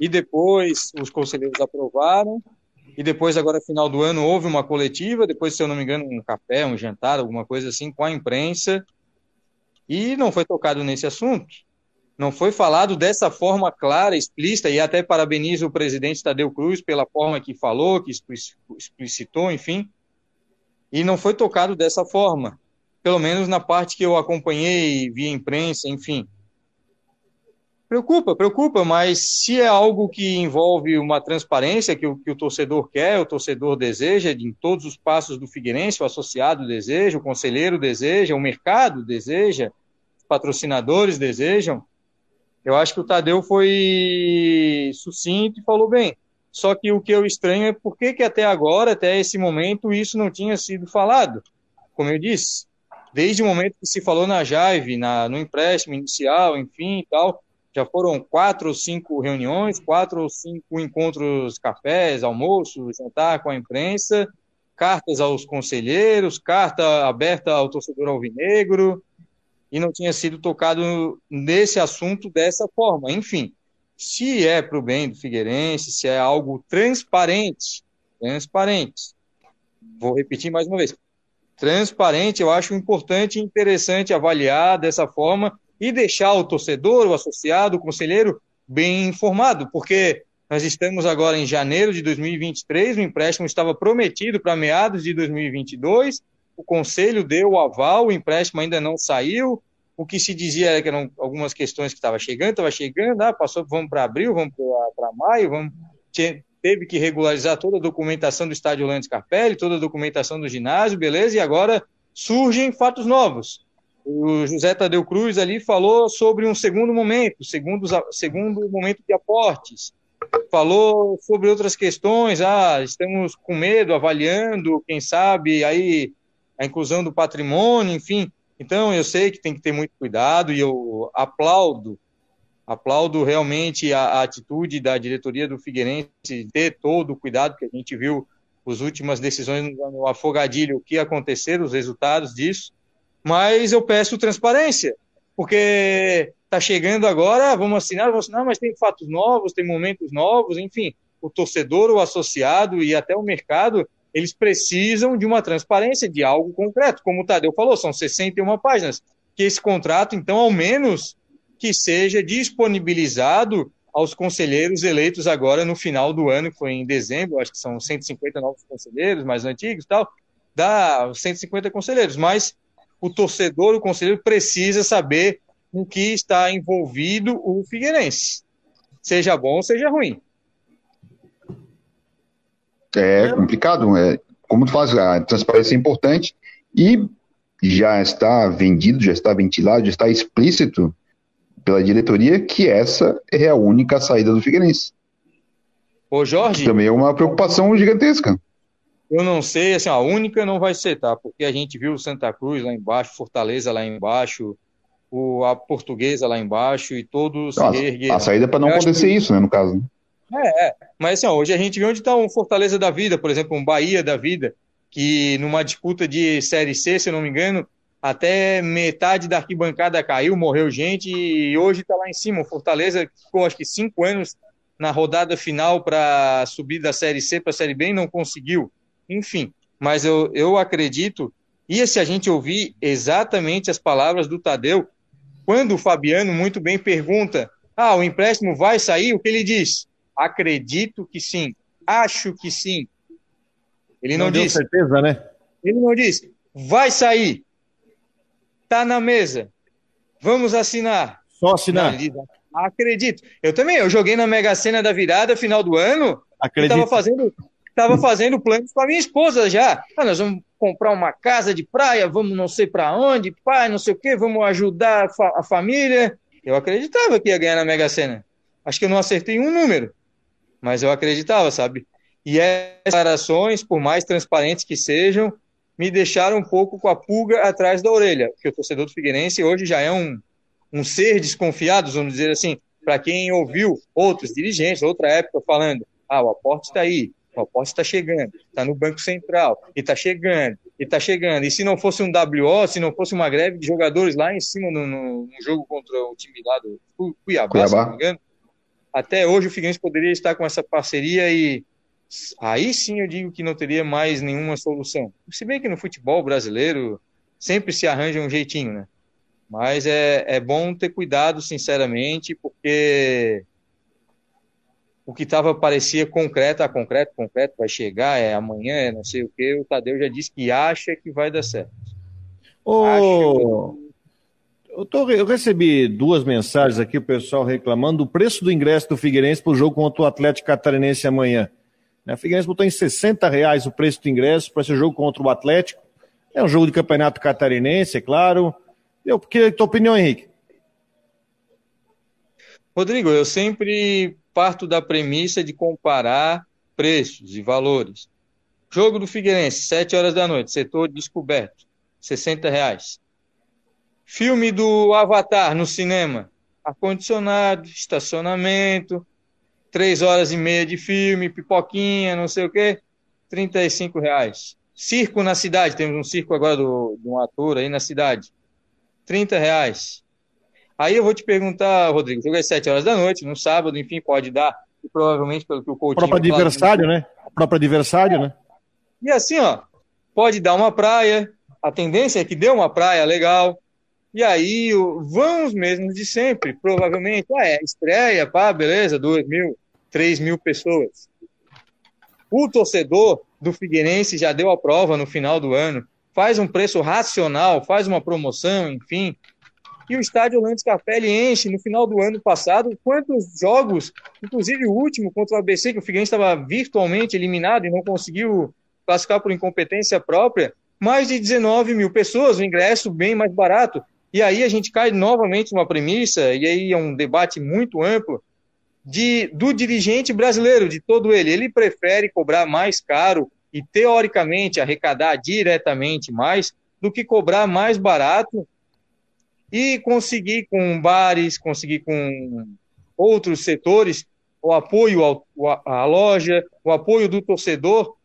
E depois os conselheiros aprovaram, e depois, agora, final do ano, houve uma coletiva, depois, se eu não me engano, um café, um jantar, alguma coisa assim, com a imprensa, e não foi tocado nesse assunto. Não foi falado dessa forma clara, explícita, e até parabenizo o presidente Tadeu Cruz pela forma que falou, que explicitou, enfim, e não foi tocado dessa forma pelo menos na parte que eu acompanhei via imprensa, enfim. Preocupa, preocupa, mas se é algo que envolve uma transparência que o, que o torcedor quer, o torcedor deseja, em todos os passos do Figueirense, o associado deseja, o conselheiro deseja, o mercado deseja, os patrocinadores desejam, eu acho que o Tadeu foi sucinto e falou bem. Só que o que eu estranho é por que, que até agora, até esse momento, isso não tinha sido falado. Como eu disse, desde o momento que se falou na Jaive, na, no empréstimo inicial, enfim e tal, já foram quatro ou cinco reuniões, quatro ou cinco encontros, cafés, almoço, jantar com a imprensa, cartas aos conselheiros, carta aberta ao torcedor alvinegro, e não tinha sido tocado nesse assunto dessa forma. Enfim, se é para o bem do Figueirense, se é algo transparente, transparente. Vou repetir mais uma vez. Transparente, eu acho importante e interessante avaliar dessa forma e deixar o torcedor, o associado, o conselheiro bem informado, porque nós estamos agora em janeiro de 2023, o empréstimo estava prometido para meados de 2022, o conselho deu o aval, o empréstimo ainda não saiu, o que se dizia era que eram algumas questões que estavam chegando, estava chegando, ah, passou, vamos para abril, vamos para maio, vamos, teve que regularizar toda a documentação do estádio Orlando Scarpelli, toda a documentação do ginásio, beleza, e agora surgem fatos novos. O José Tadeu Cruz ali falou sobre um segundo momento, segundo, segundo momento de aportes, falou sobre outras questões, ah, estamos com medo, avaliando, quem sabe, aí a inclusão do patrimônio, enfim, então, eu sei que tem que ter muito cuidado e eu aplaudo, aplaudo realmente a, a atitude da diretoria do Figueirense de todo o cuidado, que a gente viu as últimas decisões no Afogadilho, o que aconteceram, os resultados disso, mas eu peço transparência, porque está chegando agora, vamos assinar, vamos assinar, mas tem fatos novos, tem momentos novos, enfim, o torcedor, o associado e até o mercado eles precisam de uma transparência, de algo concreto. Como o Tadeu falou, são 61 páginas. Que esse contrato, então, ao menos que seja disponibilizado aos conselheiros eleitos agora no final do ano, que foi em dezembro, acho que são 150 novos conselheiros mais antigos e tal, dá 150 conselheiros, mas o torcedor, o conselheiro precisa saber no que está envolvido o Figueirense, seja bom, seja ruim. É complicado. É, como tu faz, a transparência é importante e já está vendido, já está ventilado, já está explícito pela diretoria que essa é a única saída do Figueirense. Ô Jorge. Também é uma preocupação gigantesca. Eu não sei, assim, a única não vai ser, tá? Porque a gente viu Santa Cruz lá embaixo, Fortaleza lá embaixo, o, a Portuguesa lá embaixo e todos não, se A saída é para não acontecer que... isso, né, no caso. Né? É, é. Mas assim, ó, hoje a gente vê onde está um Fortaleza da Vida, por exemplo, um Bahia da Vida, que numa disputa de Série C, se eu não me engano, até metade da arquibancada caiu, morreu gente, e hoje está lá em cima. O Fortaleza ficou acho que cinco anos na rodada final para subir da Série C para a Série B e não conseguiu. Enfim, mas eu, eu acredito, e se a gente ouvir exatamente as palavras do Tadeu, quando o Fabiano muito bem pergunta: ah, o empréstimo vai sair, o que ele diz? Acredito que sim. Acho que sim. Ele não, não disse. certeza, né? Ele não disse. Vai sair. Tá na mesa. Vamos assinar. Só assinar. Acredito. Eu também. Eu joguei na Mega Sena da virada, final do ano. Acredito. Tava fazendo, tava fazendo planos com a minha esposa já. Ah, nós vamos comprar uma casa de praia, vamos não sei para onde, pai, não sei o quê, vamos ajudar a, fa a família. Eu acreditava que ia ganhar na Mega Sena. Acho que eu não acertei um número mas eu acreditava, sabe? E essas declarações, por mais transparentes que sejam, me deixaram um pouco com a pulga atrás da orelha, porque o torcedor do Figueirense hoje já é um, um ser desconfiado, vamos dizer assim, para quem ouviu outros dirigentes, outra época, falando: ah, o aporte está aí, o aporte está chegando, está no Banco Central, e está chegando, e está chegando. E se não fosse um WO, se não fosse uma greve de jogadores lá em cima no, no, no jogo contra o time lá do Cuiabá, Cuiabá. se não me engano, até hoje o Figueirense poderia estar com essa parceria e aí sim eu digo que não teria mais nenhuma solução. Se bem que no futebol brasileiro sempre se arranja um jeitinho, né? Mas é, é bom ter cuidado, sinceramente, porque o que estava parecia concreto, a concreto, concreto, vai chegar, é amanhã, é não sei o que, o Tadeu já disse que acha que vai dar certo. Ô, eu, tô, eu, recebi duas mensagens aqui, o pessoal reclamando do preço do ingresso do Figueirense para o jogo contra o Atlético Catarinense amanhã. Né, o Figueirense botou em 60 reais o preço do ingresso para esse jogo contra o Atlético. É um jogo de campeonato catarinense, é claro. Eu queria a tua opinião, Henrique. Rodrigo, eu sempre parto da premissa de comparar preços e valores. Jogo do Figueirense, 7 horas da noite, setor descoberto, 60 reais. Filme do Avatar no cinema. Ar-condicionado, estacionamento, três horas e meia de filme, pipoquinha, não sei o quê, 35 reais. Circo na cidade, temos um circo agora do, de um ator aí na cidade, 30 reais. Aí eu vou te perguntar, Rodrigo, jogo é 7 horas da noite, no sábado, enfim, pode dar, e provavelmente pelo que o coach. O próprio adversário, né? O próprio adversário, né? E assim, ó, pode dar uma praia, a tendência é que dê uma praia legal, e aí vão os mesmos de sempre, provavelmente. Ah, é, estreia, pá, beleza, 2 mil, 3 mil pessoas. O torcedor do Figueirense já deu a prova no final do ano, faz um preço racional, faz uma promoção, enfim. E o estádio Orlando Scarpelli enche no final do ano passado. Quantos jogos, inclusive o último contra o ABC, que o Figueirense estava virtualmente eliminado e não conseguiu classificar por incompetência própria, mais de 19 mil pessoas, o ingresso bem mais barato. E aí a gente cai novamente numa premissa, e aí é um debate muito amplo, de, do dirigente brasileiro, de todo ele. Ele prefere cobrar mais caro e, teoricamente, arrecadar diretamente mais do que cobrar mais barato e conseguir com bares, conseguir com outros setores o apoio ao, à loja, o apoio do torcedor.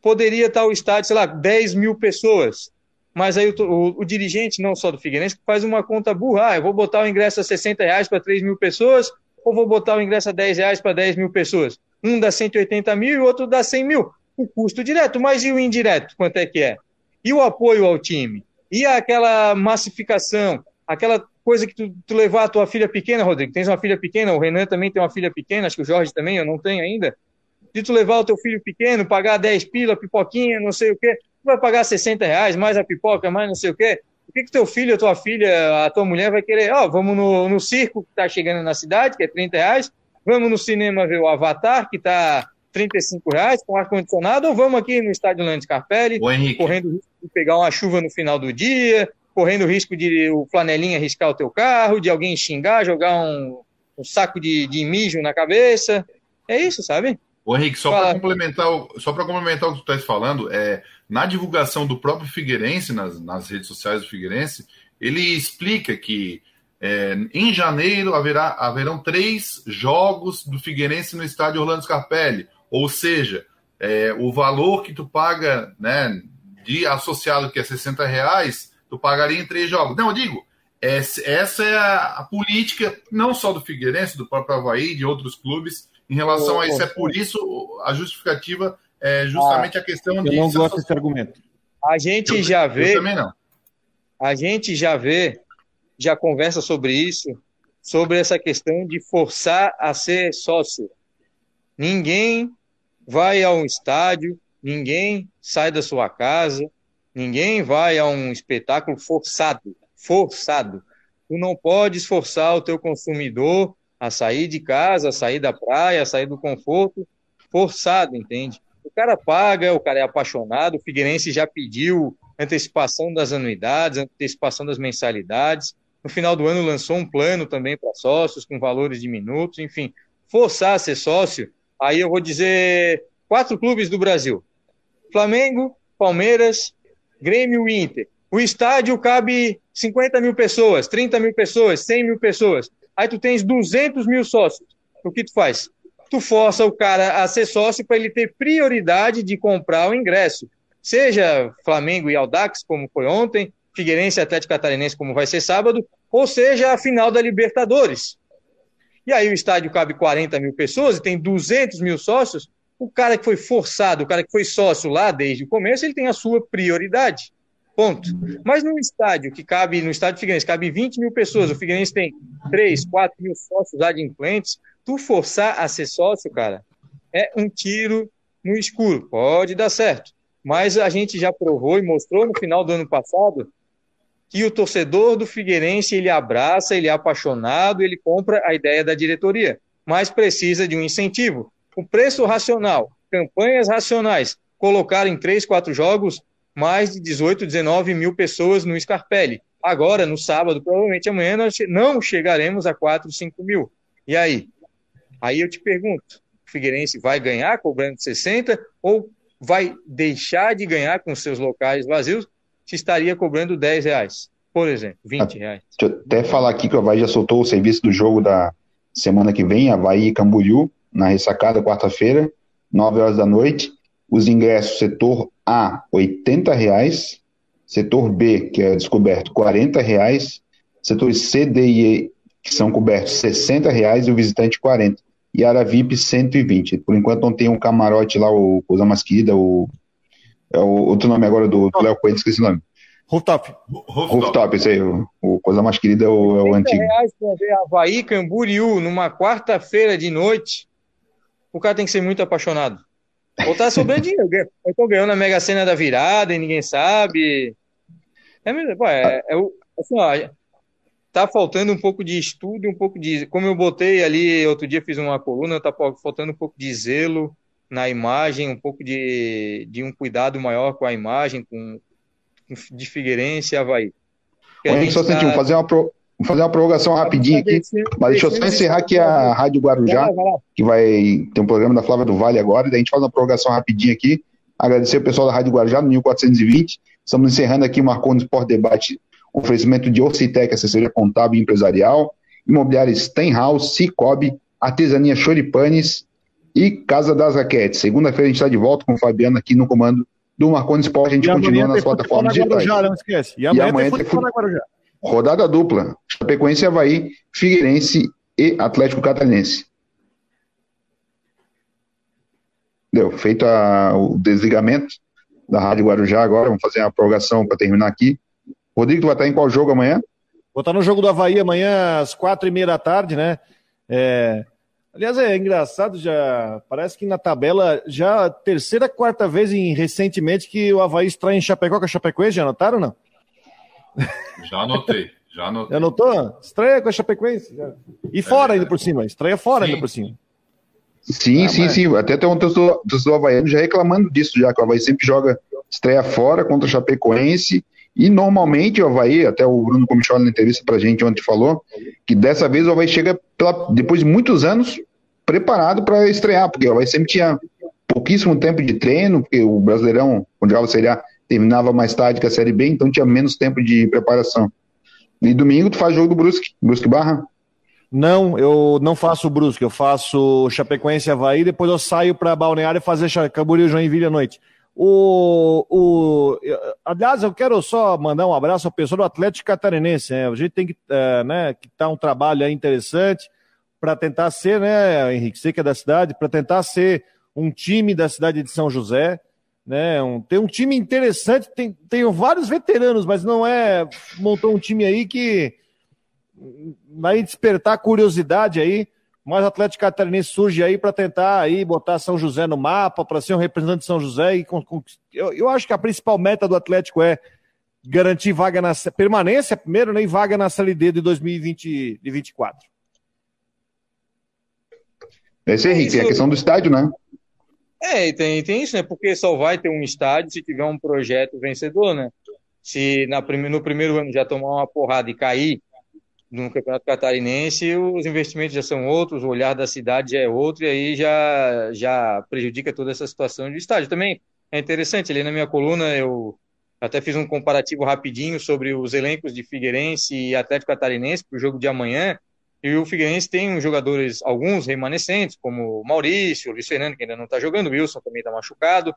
Poderia estar o estádio, sei lá, 10 mil pessoas. Mas aí o, o, o dirigente, não só do Figueirense, faz uma conta burra. Ah, eu vou botar o ingresso a 60 reais para 3 mil pessoas, ou vou botar o ingresso a 10 reais para 10 mil pessoas? Um dá 180 mil e o outro dá 100 mil. O custo direto, mas e o indireto? Quanto é que é? E o apoio ao time? E aquela massificação? Aquela coisa que tu, tu levar a tua filha pequena, Rodrigo? Tens uma filha pequena, o Renan também tem uma filha pequena, acho que o Jorge também, eu não tenho ainda. De tu levar o teu filho pequeno, pagar 10 pila, pipoquinha, não sei o quê, tu vai pagar 60 reais, mais a pipoca, mais não sei o quê. O que, que teu filho, a tua filha, a tua mulher vai querer? Ó, oh, vamos no, no circo que está chegando na cidade, que é 30 reais. Vamos no cinema ver o Avatar, que está 35 reais, com ar-condicionado. Ou vamos aqui no estádio Landes Carpelli, correndo risco de pegar uma chuva no final do dia, correndo risco de o flanelinha arriscar o teu carro, de alguém xingar, jogar um, um saco de, de mijo na cabeça. É isso, sabe? Ô Henrique, só para complementar, só para complementar o que tu estás falando, é, na divulgação do próprio Figueirense, nas, nas redes sociais do Figueirense, ele explica que é, em janeiro haverá, haverão três jogos do Figueirense no estádio Orlando Scarpelli, ou seja, é, o valor que tu paga né, de associado, que é 60 reais, tu pagaria em três jogos. Não, eu digo, essa é a, a política, não só do Figueirense, do próprio Havaí, de outros clubes, em relação oh, a isso. É por isso a justificativa é justamente ah, a questão eu de. Eu não gosto desse argumento. A gente eu, já vê. Eu também não. A gente já vê, já conversa sobre isso, sobre essa questão de forçar a ser sócio. Ninguém vai a um estádio, ninguém sai da sua casa, ninguém vai a um espetáculo forçado. Forçado. Tu não podes forçar o teu consumidor a sair de casa, a sair da praia, a sair do conforto, forçado, entende? O cara paga, o cara é apaixonado, o Figueirense já pediu antecipação das anuidades, antecipação das mensalidades. No final do ano lançou um plano também para sócios, com valores diminutos, enfim. Forçar a ser sócio, aí eu vou dizer quatro clubes do Brasil: Flamengo, Palmeiras, Grêmio e Inter. O estádio cabe 50 mil pessoas, 30 mil pessoas, 100 mil pessoas aí tu tens 200 mil sócios. O que tu faz? Tu força o cara a ser sócio para ele ter prioridade de comprar o ingresso. Seja Flamengo e Aldax, como foi ontem, Figueirense e Atlético Catarinense, como vai ser sábado, ou seja a final da Libertadores. E aí o estádio cabe 40 mil pessoas e tem 200 mil sócios. O cara que foi forçado, o cara que foi sócio lá desde o começo, ele tem a sua prioridade. Ponto. Mas num estádio que cabe, no estádio Figueirense, cabe 20 mil pessoas, o Figueirense tem 3, 4 mil sócios adimplentes, tu forçar a ser sócio, cara, é um tiro no escuro. Pode dar certo. Mas a gente já provou e mostrou no final do ano passado que o torcedor do Figueirense ele abraça, ele é apaixonado, ele compra a ideia da diretoria, mas precisa de um incentivo. O preço racional, campanhas racionais, colocar em três, quatro jogos mais de 18, 19 mil pessoas no Scarpelli. Agora, no sábado, provavelmente amanhã, nós não chegaremos a 4, 5 mil. E aí? Aí eu te pergunto, o Figueirense vai ganhar cobrando 60 ou vai deixar de ganhar com seus locais vazios se estaria cobrando 10 reais, por exemplo, 20 reais? Deixa eu até falar aqui que o Havaí já soltou o serviço do jogo da semana que vem, Havaí e Camboriú, na ressacada, quarta-feira, 9 horas da noite. Os ingressos, setor A, R$ reais, setor B, que é descoberto, R$ reais, setores C, D e E, que são cobertos 60 reais e o visitante 40. E área VIP 120. Por enquanto não tem um camarote lá, o coisa mais querida, o, é o outro nome agora do, do Léo Coelho, esqueci o nome. Rooftop. Rooftop, Rooftop esse aí, o, o, coisa mais querida é o, é o antigo. reais pra ver Havaí, Camboriú, numa quarta-feira de noite, o cara tem que ser muito apaixonado. Ou tá sobrando dinheiro. Eu tô ganhando a Mega Sena da virada e ninguém sabe. É, pô, é, é, assim, ó, tá faltando um pouco de estudo, um pouco de. Como eu botei ali, outro dia fiz uma coluna, tá faltando um pouco de zelo na imagem, um pouco de, de um cuidado maior com a imagem, com, de Figueirense e Havaí. Henrique, só tá... vamos fazer uma, pro... fazer uma prorrogação rapidinho aqui, mas deixa eu só encerrar aqui a Rádio Guarujá, que vai ter um programa da Flávia do Vale agora, e daí a gente faz uma prorrogação rapidinho aqui. Agradecer o pessoal da Rádio Guarujá, no 1420. Estamos encerrando aqui o Marcou no Sport Debate oferecimento de Orcitec, assessoria contábil e empresarial, imobiliária Stenhouse, Cicobi, artesania Choripanes e Casa das Raquetes. Segunda-feira a gente está de volta com o Fabiano aqui no comando do Marconi Sport. A gente e continua nas plataformas digitais. Guarujá, não esquece. E amanhã, e amanhã tem futebol na Guarujá. Rodada dupla. Chapecoense Havaí, Figueirense e Atlético Catarinense. Deu. Feito a, o desligamento da Rádio Guarujá agora. Vamos fazer uma prorrogação para terminar aqui. Rodrigo, tu vai estar em qual jogo amanhã? Vou estar no jogo do Havaí amanhã às quatro e meia da tarde, né? É... Aliás, é engraçado, já parece que na tabela, já terceira, quarta vez em, recentemente que o Havaí extrai em Chapecó com a Chapecoense, já anotaram ou não? Já anotei, já anotei. Já anotou? Estreia com a Chapecoense. Já. E fora é, ainda por cima, estreia fora sim. ainda por cima. Sim, ah, sim, mas... sim. Até tem um torcedor, torcedor havaiano já reclamando disso, já que o Havaí sempre joga estreia fora contra a Chapecoense e normalmente o Havaí, até o Bruno Comicholi na entrevista pra gente ontem falou, que dessa vez o Havaí chega pela, depois de muitos anos preparado para estrear, porque o Havaí sempre tinha pouquíssimo tempo de treino, porque o Brasileirão, onde jogava Série A, terminava mais tarde que a Série B, então tinha menos tempo de preparação. E domingo tu faz jogo do Brusque, Brusque Barra? Não, eu não faço o Brusque, eu faço Chapecoense Havaí, depois eu saio para Balneário fazer Camboriú Joinville à noite. O, o, aliás, eu quero só mandar um abraço ao pessoal do Atlético Catarinense. Né? A gente tem que é, né, que tá um trabalho interessante para tentar ser, né, Henrique, você que é da cidade, para tentar ser um time da cidade de São José, né? Um, tem um time interessante, tem, tem vários veteranos, mas não é montou um time aí que vai despertar curiosidade aí mas o Atlético Catarinense surge aí para tentar aí botar São José no mapa, para ser um representante de São José. E com, com, eu, eu acho que a principal meta do Atlético é garantir vaga na permanência primeiro, nem né, vaga na Série D de 2024. Esse é, Henrique, é a questão do estádio, né? É, tem, tem isso, né? Porque só vai ter um estádio se tiver um projeto vencedor, né? Se na, no primeiro ano já tomar uma porrada e cair, no Campeonato Catarinense, os investimentos já são outros, o olhar da cidade já é outro, e aí já, já prejudica toda essa situação de estádio. Também é interessante, ali na minha coluna eu até fiz um comparativo rapidinho sobre os elencos de Figueirense e Atlético Catarinense para o jogo de amanhã, e o Figueirense tem jogadores, alguns remanescentes, como o Maurício, o Luiz Fernando, que ainda não está jogando, o Wilson também está machucado,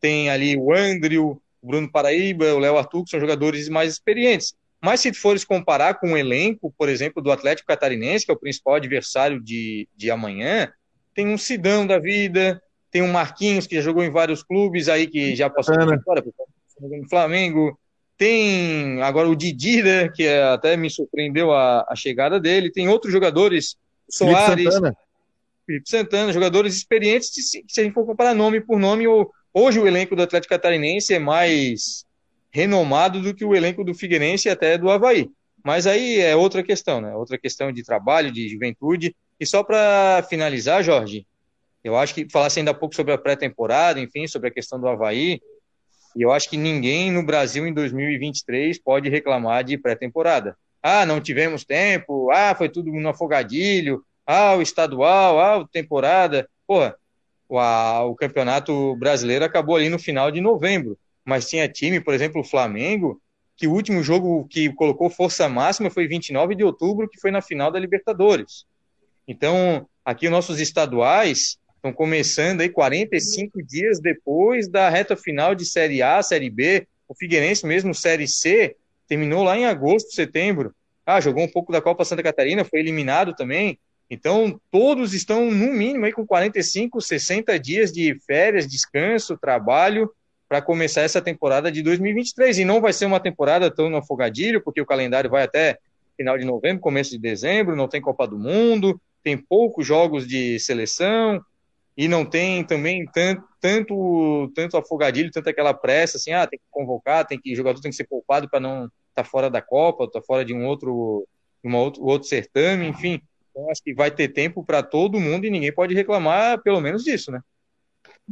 tem ali o Andrew, o Bruno Paraíba, o Léo Arthur, que são jogadores mais experientes. Mas se fores comparar com o elenco, por exemplo, do Atlético Catarinense, que é o principal adversário de, de amanhã, tem um Sidão da vida, tem um Marquinhos, que já jogou em vários clubes aí, que já passou por fora, no Flamengo, tem agora o Didira, né, que é, até me surpreendeu a, a, chegada dele, tem outros jogadores, Soares, Felipe Santana, Felipe Santana jogadores experientes, se, se a gente for comparar nome por nome, hoje o elenco do Atlético Catarinense é mais renomado do que o elenco do Figueirense e até do Havaí. Mas aí é outra questão, né? Outra questão de trabalho, de juventude. E só para finalizar, Jorge, eu acho que falasse ainda há pouco sobre a pré-temporada, enfim, sobre a questão do Havaí. E eu acho que ninguém no Brasil em 2023 pode reclamar de pré-temporada. Ah, não tivemos tempo. Ah, foi tudo no afogadilho. Ah, o estadual. Ah, a temporada. Porra, o, o campeonato brasileiro acabou ali no final de novembro mas tinha time, por exemplo, o Flamengo, que o último jogo que colocou força máxima foi 29 de outubro, que foi na final da Libertadores. Então, aqui os nossos estaduais estão começando aí 45 dias depois da reta final de Série A, Série B. O Figueirense mesmo, Série C, terminou lá em agosto, setembro. Ah, jogou um pouco da Copa Santa Catarina, foi eliminado também. Então, todos estão, no mínimo, aí, com 45, 60 dias de férias, descanso, trabalho, para começar essa temporada de 2023. E não vai ser uma temporada tão no afogadilho, porque o calendário vai até final de novembro, começo de dezembro, não tem Copa do Mundo, tem poucos jogos de seleção, e não tem também tanto, tanto, tanto afogadilho, tanto aquela pressa, assim, ah, tem que convocar, tem que, o jogador tem que ser poupado para não estar tá fora da Copa, tá fora de um outro, uma outro, outro certame, enfim. Então, acho que vai ter tempo para todo mundo e ninguém pode reclamar, pelo menos disso, né?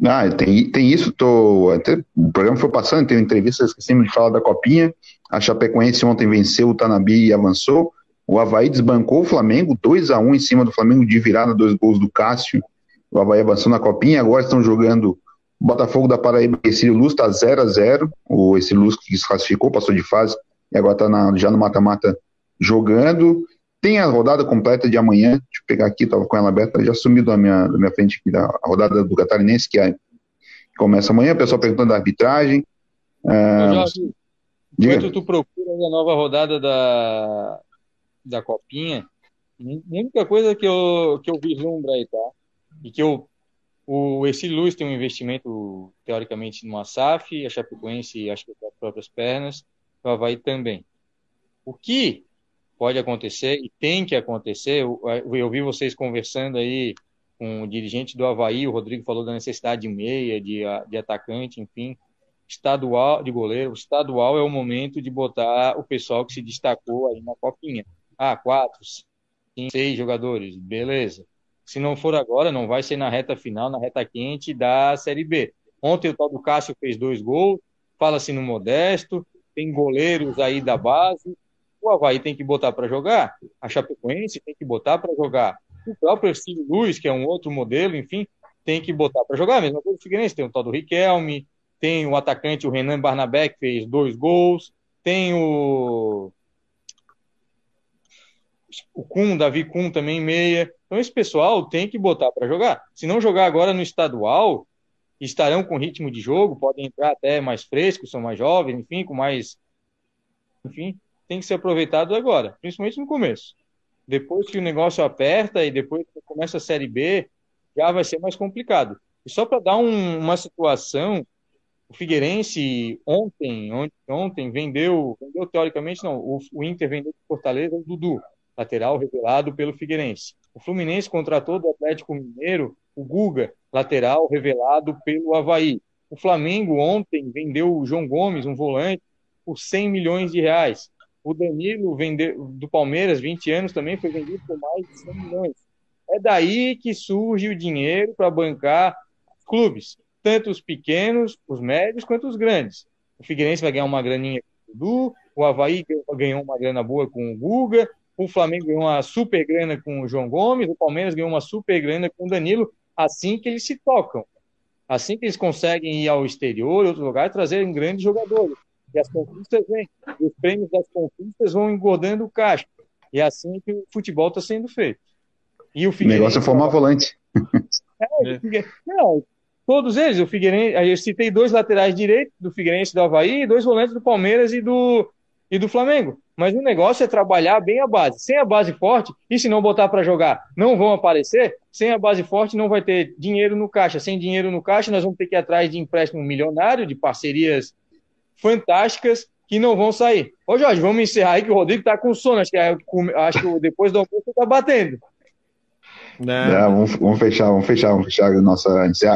Ah, tem, tem isso, tô, até, o programa foi passando, tem entrevistas que sempre fala da Copinha, a Chapecoense ontem venceu o Tanabi e avançou, o Havaí desbancou o Flamengo, 2 a 1 em cima do Flamengo de virada, dois gols do Cássio, o Havaí avançou na Copinha, agora estão jogando Botafogo da Paraíba e Círio Luz, está 0 a 0 o esse Luz que se classificou, passou de fase, e agora está já no mata-mata jogando, tem a rodada completa de amanhã, deixa eu pegar aqui, estava com ela aberta, já sumiu da minha, da minha frente aqui, da rodada do Catarinense, que, é, que começa amanhã, o pessoal perguntando da arbitragem. Ah, enquanto tu procura a nova rodada da, da Copinha, a única coisa que eu, que eu vislumbro aí, tá? E que o esse Luz tem um investimento, teoricamente, numa SAF, a Chapecoense, acho que com as próprias pernas, o Havaí também. O que pode acontecer e tem que acontecer. Eu, eu vi vocês conversando aí com o dirigente do Havaí, o Rodrigo falou da necessidade de meia, de, de atacante, enfim. Estadual, de goleiro, estadual é o momento de botar o pessoal que se destacou aí na copinha. Ah, quatro, cinco, seis jogadores, beleza. Se não for agora, não vai ser na reta final, na reta quente da Série B. Ontem o tal do Cássio fez dois gols, fala-se no Modesto, tem goleiros aí da base, o Havaí tem que botar para jogar, a Chapecoense tem que botar para jogar, o próprio Ercílio Luiz, que é um outro modelo, enfim, tem que botar para jogar. A mesma coisa do Figueirense, tem o tal do Riquelme, tem o atacante, o Renan Barnabé, que fez dois gols, tem o o Kuhn, Davi Kuhn também meia. Então esse pessoal tem que botar para jogar. Se não jogar agora no estadual, estarão com ritmo de jogo, podem entrar até mais frescos, são mais jovens, enfim, com mais enfim, tem que ser aproveitado agora, principalmente no começo. Depois que o negócio aperta e depois que começa a Série B, já vai ser mais complicado. E só para dar um, uma situação, o Figueirense ontem, ontem, ontem vendeu, vendeu teoricamente não, o, o Inter vendeu de Fortaleza o Dudu, lateral revelado pelo Figueirense. O Fluminense contratou do Atlético Mineiro o Guga, lateral revelado pelo Havaí. O Flamengo ontem vendeu o João Gomes, um volante, por 100 milhões de reais. O Danilo vendeu, do Palmeiras, 20 anos, também foi vendido por mais de 100 milhões. É daí que surge o dinheiro para bancar clubes, tanto os pequenos, os médios, quanto os grandes. O Figueirense vai ganhar uma graninha com o Dudu, o Havaí ganhou uma grana boa com o Guga, o Flamengo ganhou uma super grana com o João Gomes, o Palmeiras ganhou uma super grana com o Danilo, assim que eles se tocam. Assim que eles conseguem ir ao exterior, outros lugares, trazerem grandes jogadores e as conquistas vêm. E os prêmios das conquistas vão engordando o caixa. E é assim que o futebol está sendo feito. E o, o negócio é formar volante. É, não, todos eles. O Figueirense, eu citei dois laterais direitos do Figueirense do Havaí e dois volantes do Palmeiras e do, e do Flamengo. Mas o negócio é trabalhar bem a base. Sem a base forte, e se não botar para jogar, não vão aparecer. Sem a base forte, não vai ter dinheiro no caixa. Sem dinheiro no caixa, nós vamos ter que ir atrás de empréstimo milionário, de parcerias fantásticas que não vão sair. Ô Jorge, vamos encerrar aí que o Rodrigo tá com sono, acho que, é, acho que depois do almoço tá batendo. Não. É, vamos, vamos, fechar, vamos fechar, vamos fechar a nossa.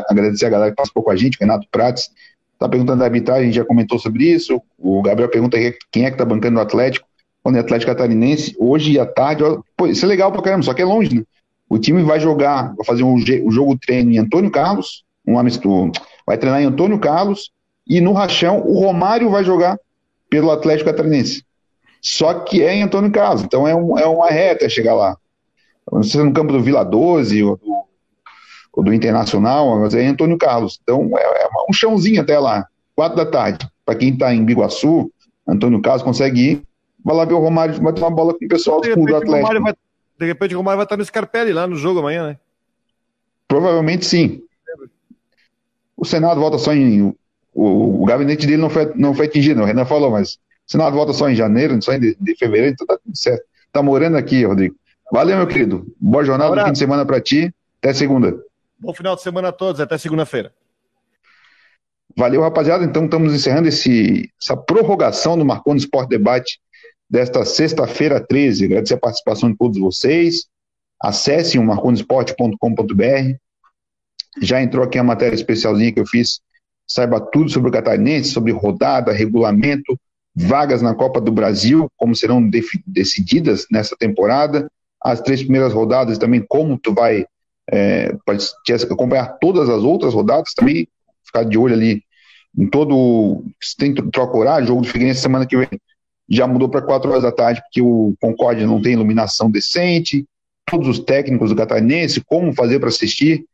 Agradecer a galera que participou com a gente, Renato Prates. Tá perguntando da arbitragem, a gente já comentou sobre isso. O Gabriel pergunta quem é que tá bancando o Atlético. Quando é Atlético Catarinense, hoje à tarde. Pô, isso é legal pra caramba, só que é longe, né? O time vai jogar, vai fazer um, um jogo treino em Antônio Carlos, um amistoso, vai treinar em Antônio Carlos, e no Rachão, o Romário vai jogar pelo Atlético Catarinense. Só que é em Antônio Carlos, então é, um, é uma reta chegar lá. Não sei se é no campo do Vila 12 ou do, ou do Internacional, mas é em Antônio Carlos. Então é, é um chãozinho até lá, quatro da tarde. Para quem está em Biguaçu, Antônio Carlos consegue ir, vai lá ver o Romário, vai tomar bola com o pessoal do, do Atlético. Vai, de repente o Romário vai estar no Scarpelli lá no jogo amanhã, né? Provavelmente sim. O Senado volta só em o, o gabinete dele não foi, não foi atingido, o Renan falou, mas o Senado volta só em janeiro, só em de, de fevereiro, então tá tudo certo. tá morando aqui, Rodrigo. Valeu, meu querido. Boa jornada fim de semana para ti. Até segunda. Bom final de semana a todos. Até segunda-feira. Valeu, rapaziada. Então estamos encerrando esse, essa prorrogação do Marconi Sport Debate desta sexta-feira 13. Agradecer a participação de todos vocês. Acessem o marconisport.com.br. Já entrou aqui a matéria especialzinha que eu fiz. Saiba tudo sobre o Catarinense, sobre rodada, regulamento, vagas na Copa do Brasil, como serão decididas nessa temporada, as três primeiras rodadas também, como tu vai é, acompanhar todas as outras rodadas também, ficar de olho ali em todo. Tem troca horário, jogo do Figueirense semana que vem já mudou para 4 horas da tarde, porque o Concórdia não tem iluminação decente, todos os técnicos do Catarinense, como fazer para assistir.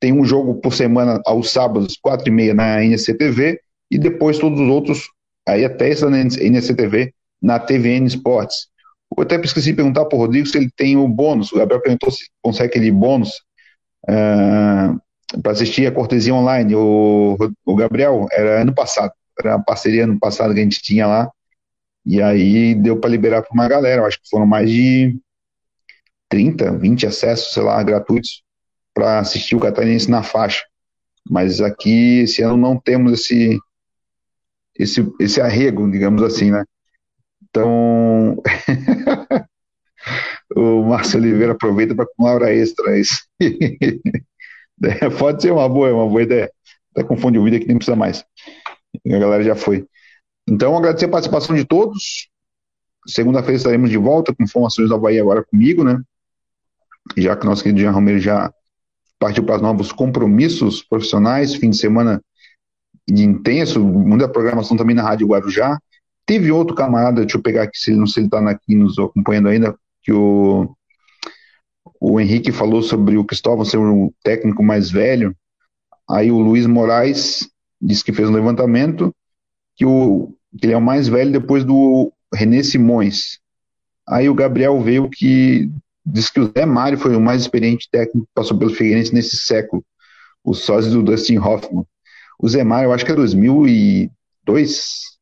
Tem um jogo por semana aos sábados, 4 e meia na NCTV, e depois todos os outros, aí até essa na NCTV, na TVN Esportes. Eu até esqueci de perguntar para o Rodrigo se ele tem o bônus. O Gabriel perguntou se consegue aquele bônus uh, ah, para assistir a cortesia online. O, o Gabriel, era ano passado, era a parceria ano passado que a gente tinha lá. E aí deu para liberar para uma galera. Eu acho que foram mais de 30, 20 acessos, sei lá, gratuitos para assistir o Catarinense na faixa. Mas aqui esse ano não temos esse esse, esse arrego, digamos assim, né? Então, o Márcio Oliveira aproveita para uma hora extra isso. É, pode ser uma boa, uma boa ideia. Até confunde o vídeo que nem precisa mais. A galera já foi. Então, agradecer a participação de todos. Segunda-feira estaremos de volta com informações da Bahia agora comigo, né? Já que nosso querido Jean Romero já partiu para os novos compromissos profissionais, fim de semana intenso, muita programação também na Rádio Guarujá. Teve outro camarada, deixa eu pegar aqui, se não sei se ele está aqui nos acompanhando ainda, que o, o Henrique falou sobre o Cristóvão ser um técnico mais velho. Aí o Luiz Moraes disse que fez um levantamento que, o, que ele é o mais velho depois do René Simões. Aí o Gabriel veio que diz que o Zé Mário foi o mais experiente técnico que passou pelo Figueirense nesse século, o sócio do Dustin Hoffman. O Zé Mário, eu acho que é 2002,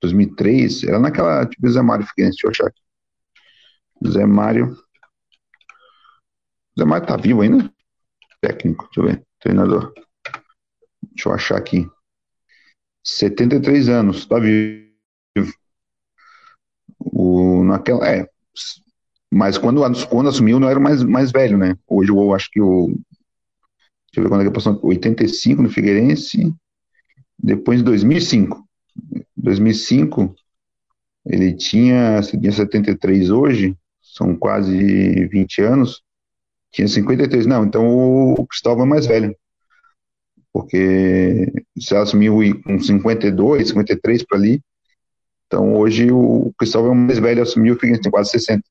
2003, era naquela, tipo, Zé Mário Figueirense, deixa eu achar aqui. Zé Mário. Zé Mário tá vivo ainda? Técnico, deixa eu ver, treinador. Deixa eu achar aqui. 73 anos, tá vivo. O, naquela, é, mas quando, quando assumiu não era mais, mais velho, né? Hoje eu acho que o. Deixa eu ver quando é que passou. 85 no Figueirense, depois em 2005. 2005, ele tinha, tinha 73 hoje, são quase 20 anos, tinha 53. Não, então o Cristóvão é mais velho. Porque se assumiu com 52, 53 para ali, então hoje o Cristóvão é mais velho, assumiu, tem quase 60.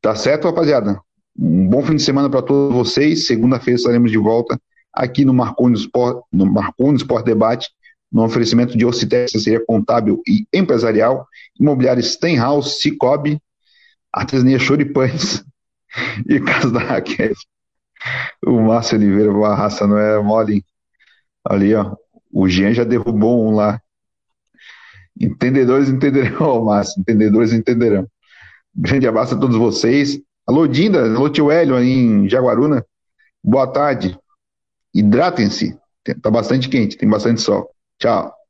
Tá certo, rapaziada? Um bom fim de semana para todos vocês. Segunda-feira estaremos de volta aqui no Marconi Sport, no Marconi Sport Debate no oferecimento de Ocitex, assessoria contábil e empresarial, imobiliário Stenhouse, Cicobi, artesania Choripães e Casa da Raquel. O Márcio Oliveira, a raça não é mole. Ali, ó, o Jean já derrubou um lá. Entendedores entenderão, oh, Márcio, entendedores entenderão. Grande abraço a todos vocês. Alô, Dinda, alô, tio Hélio, aí em Jaguaruna. Boa tarde. Hidratem-se. Tá bastante quente, tem bastante sol. Ciao.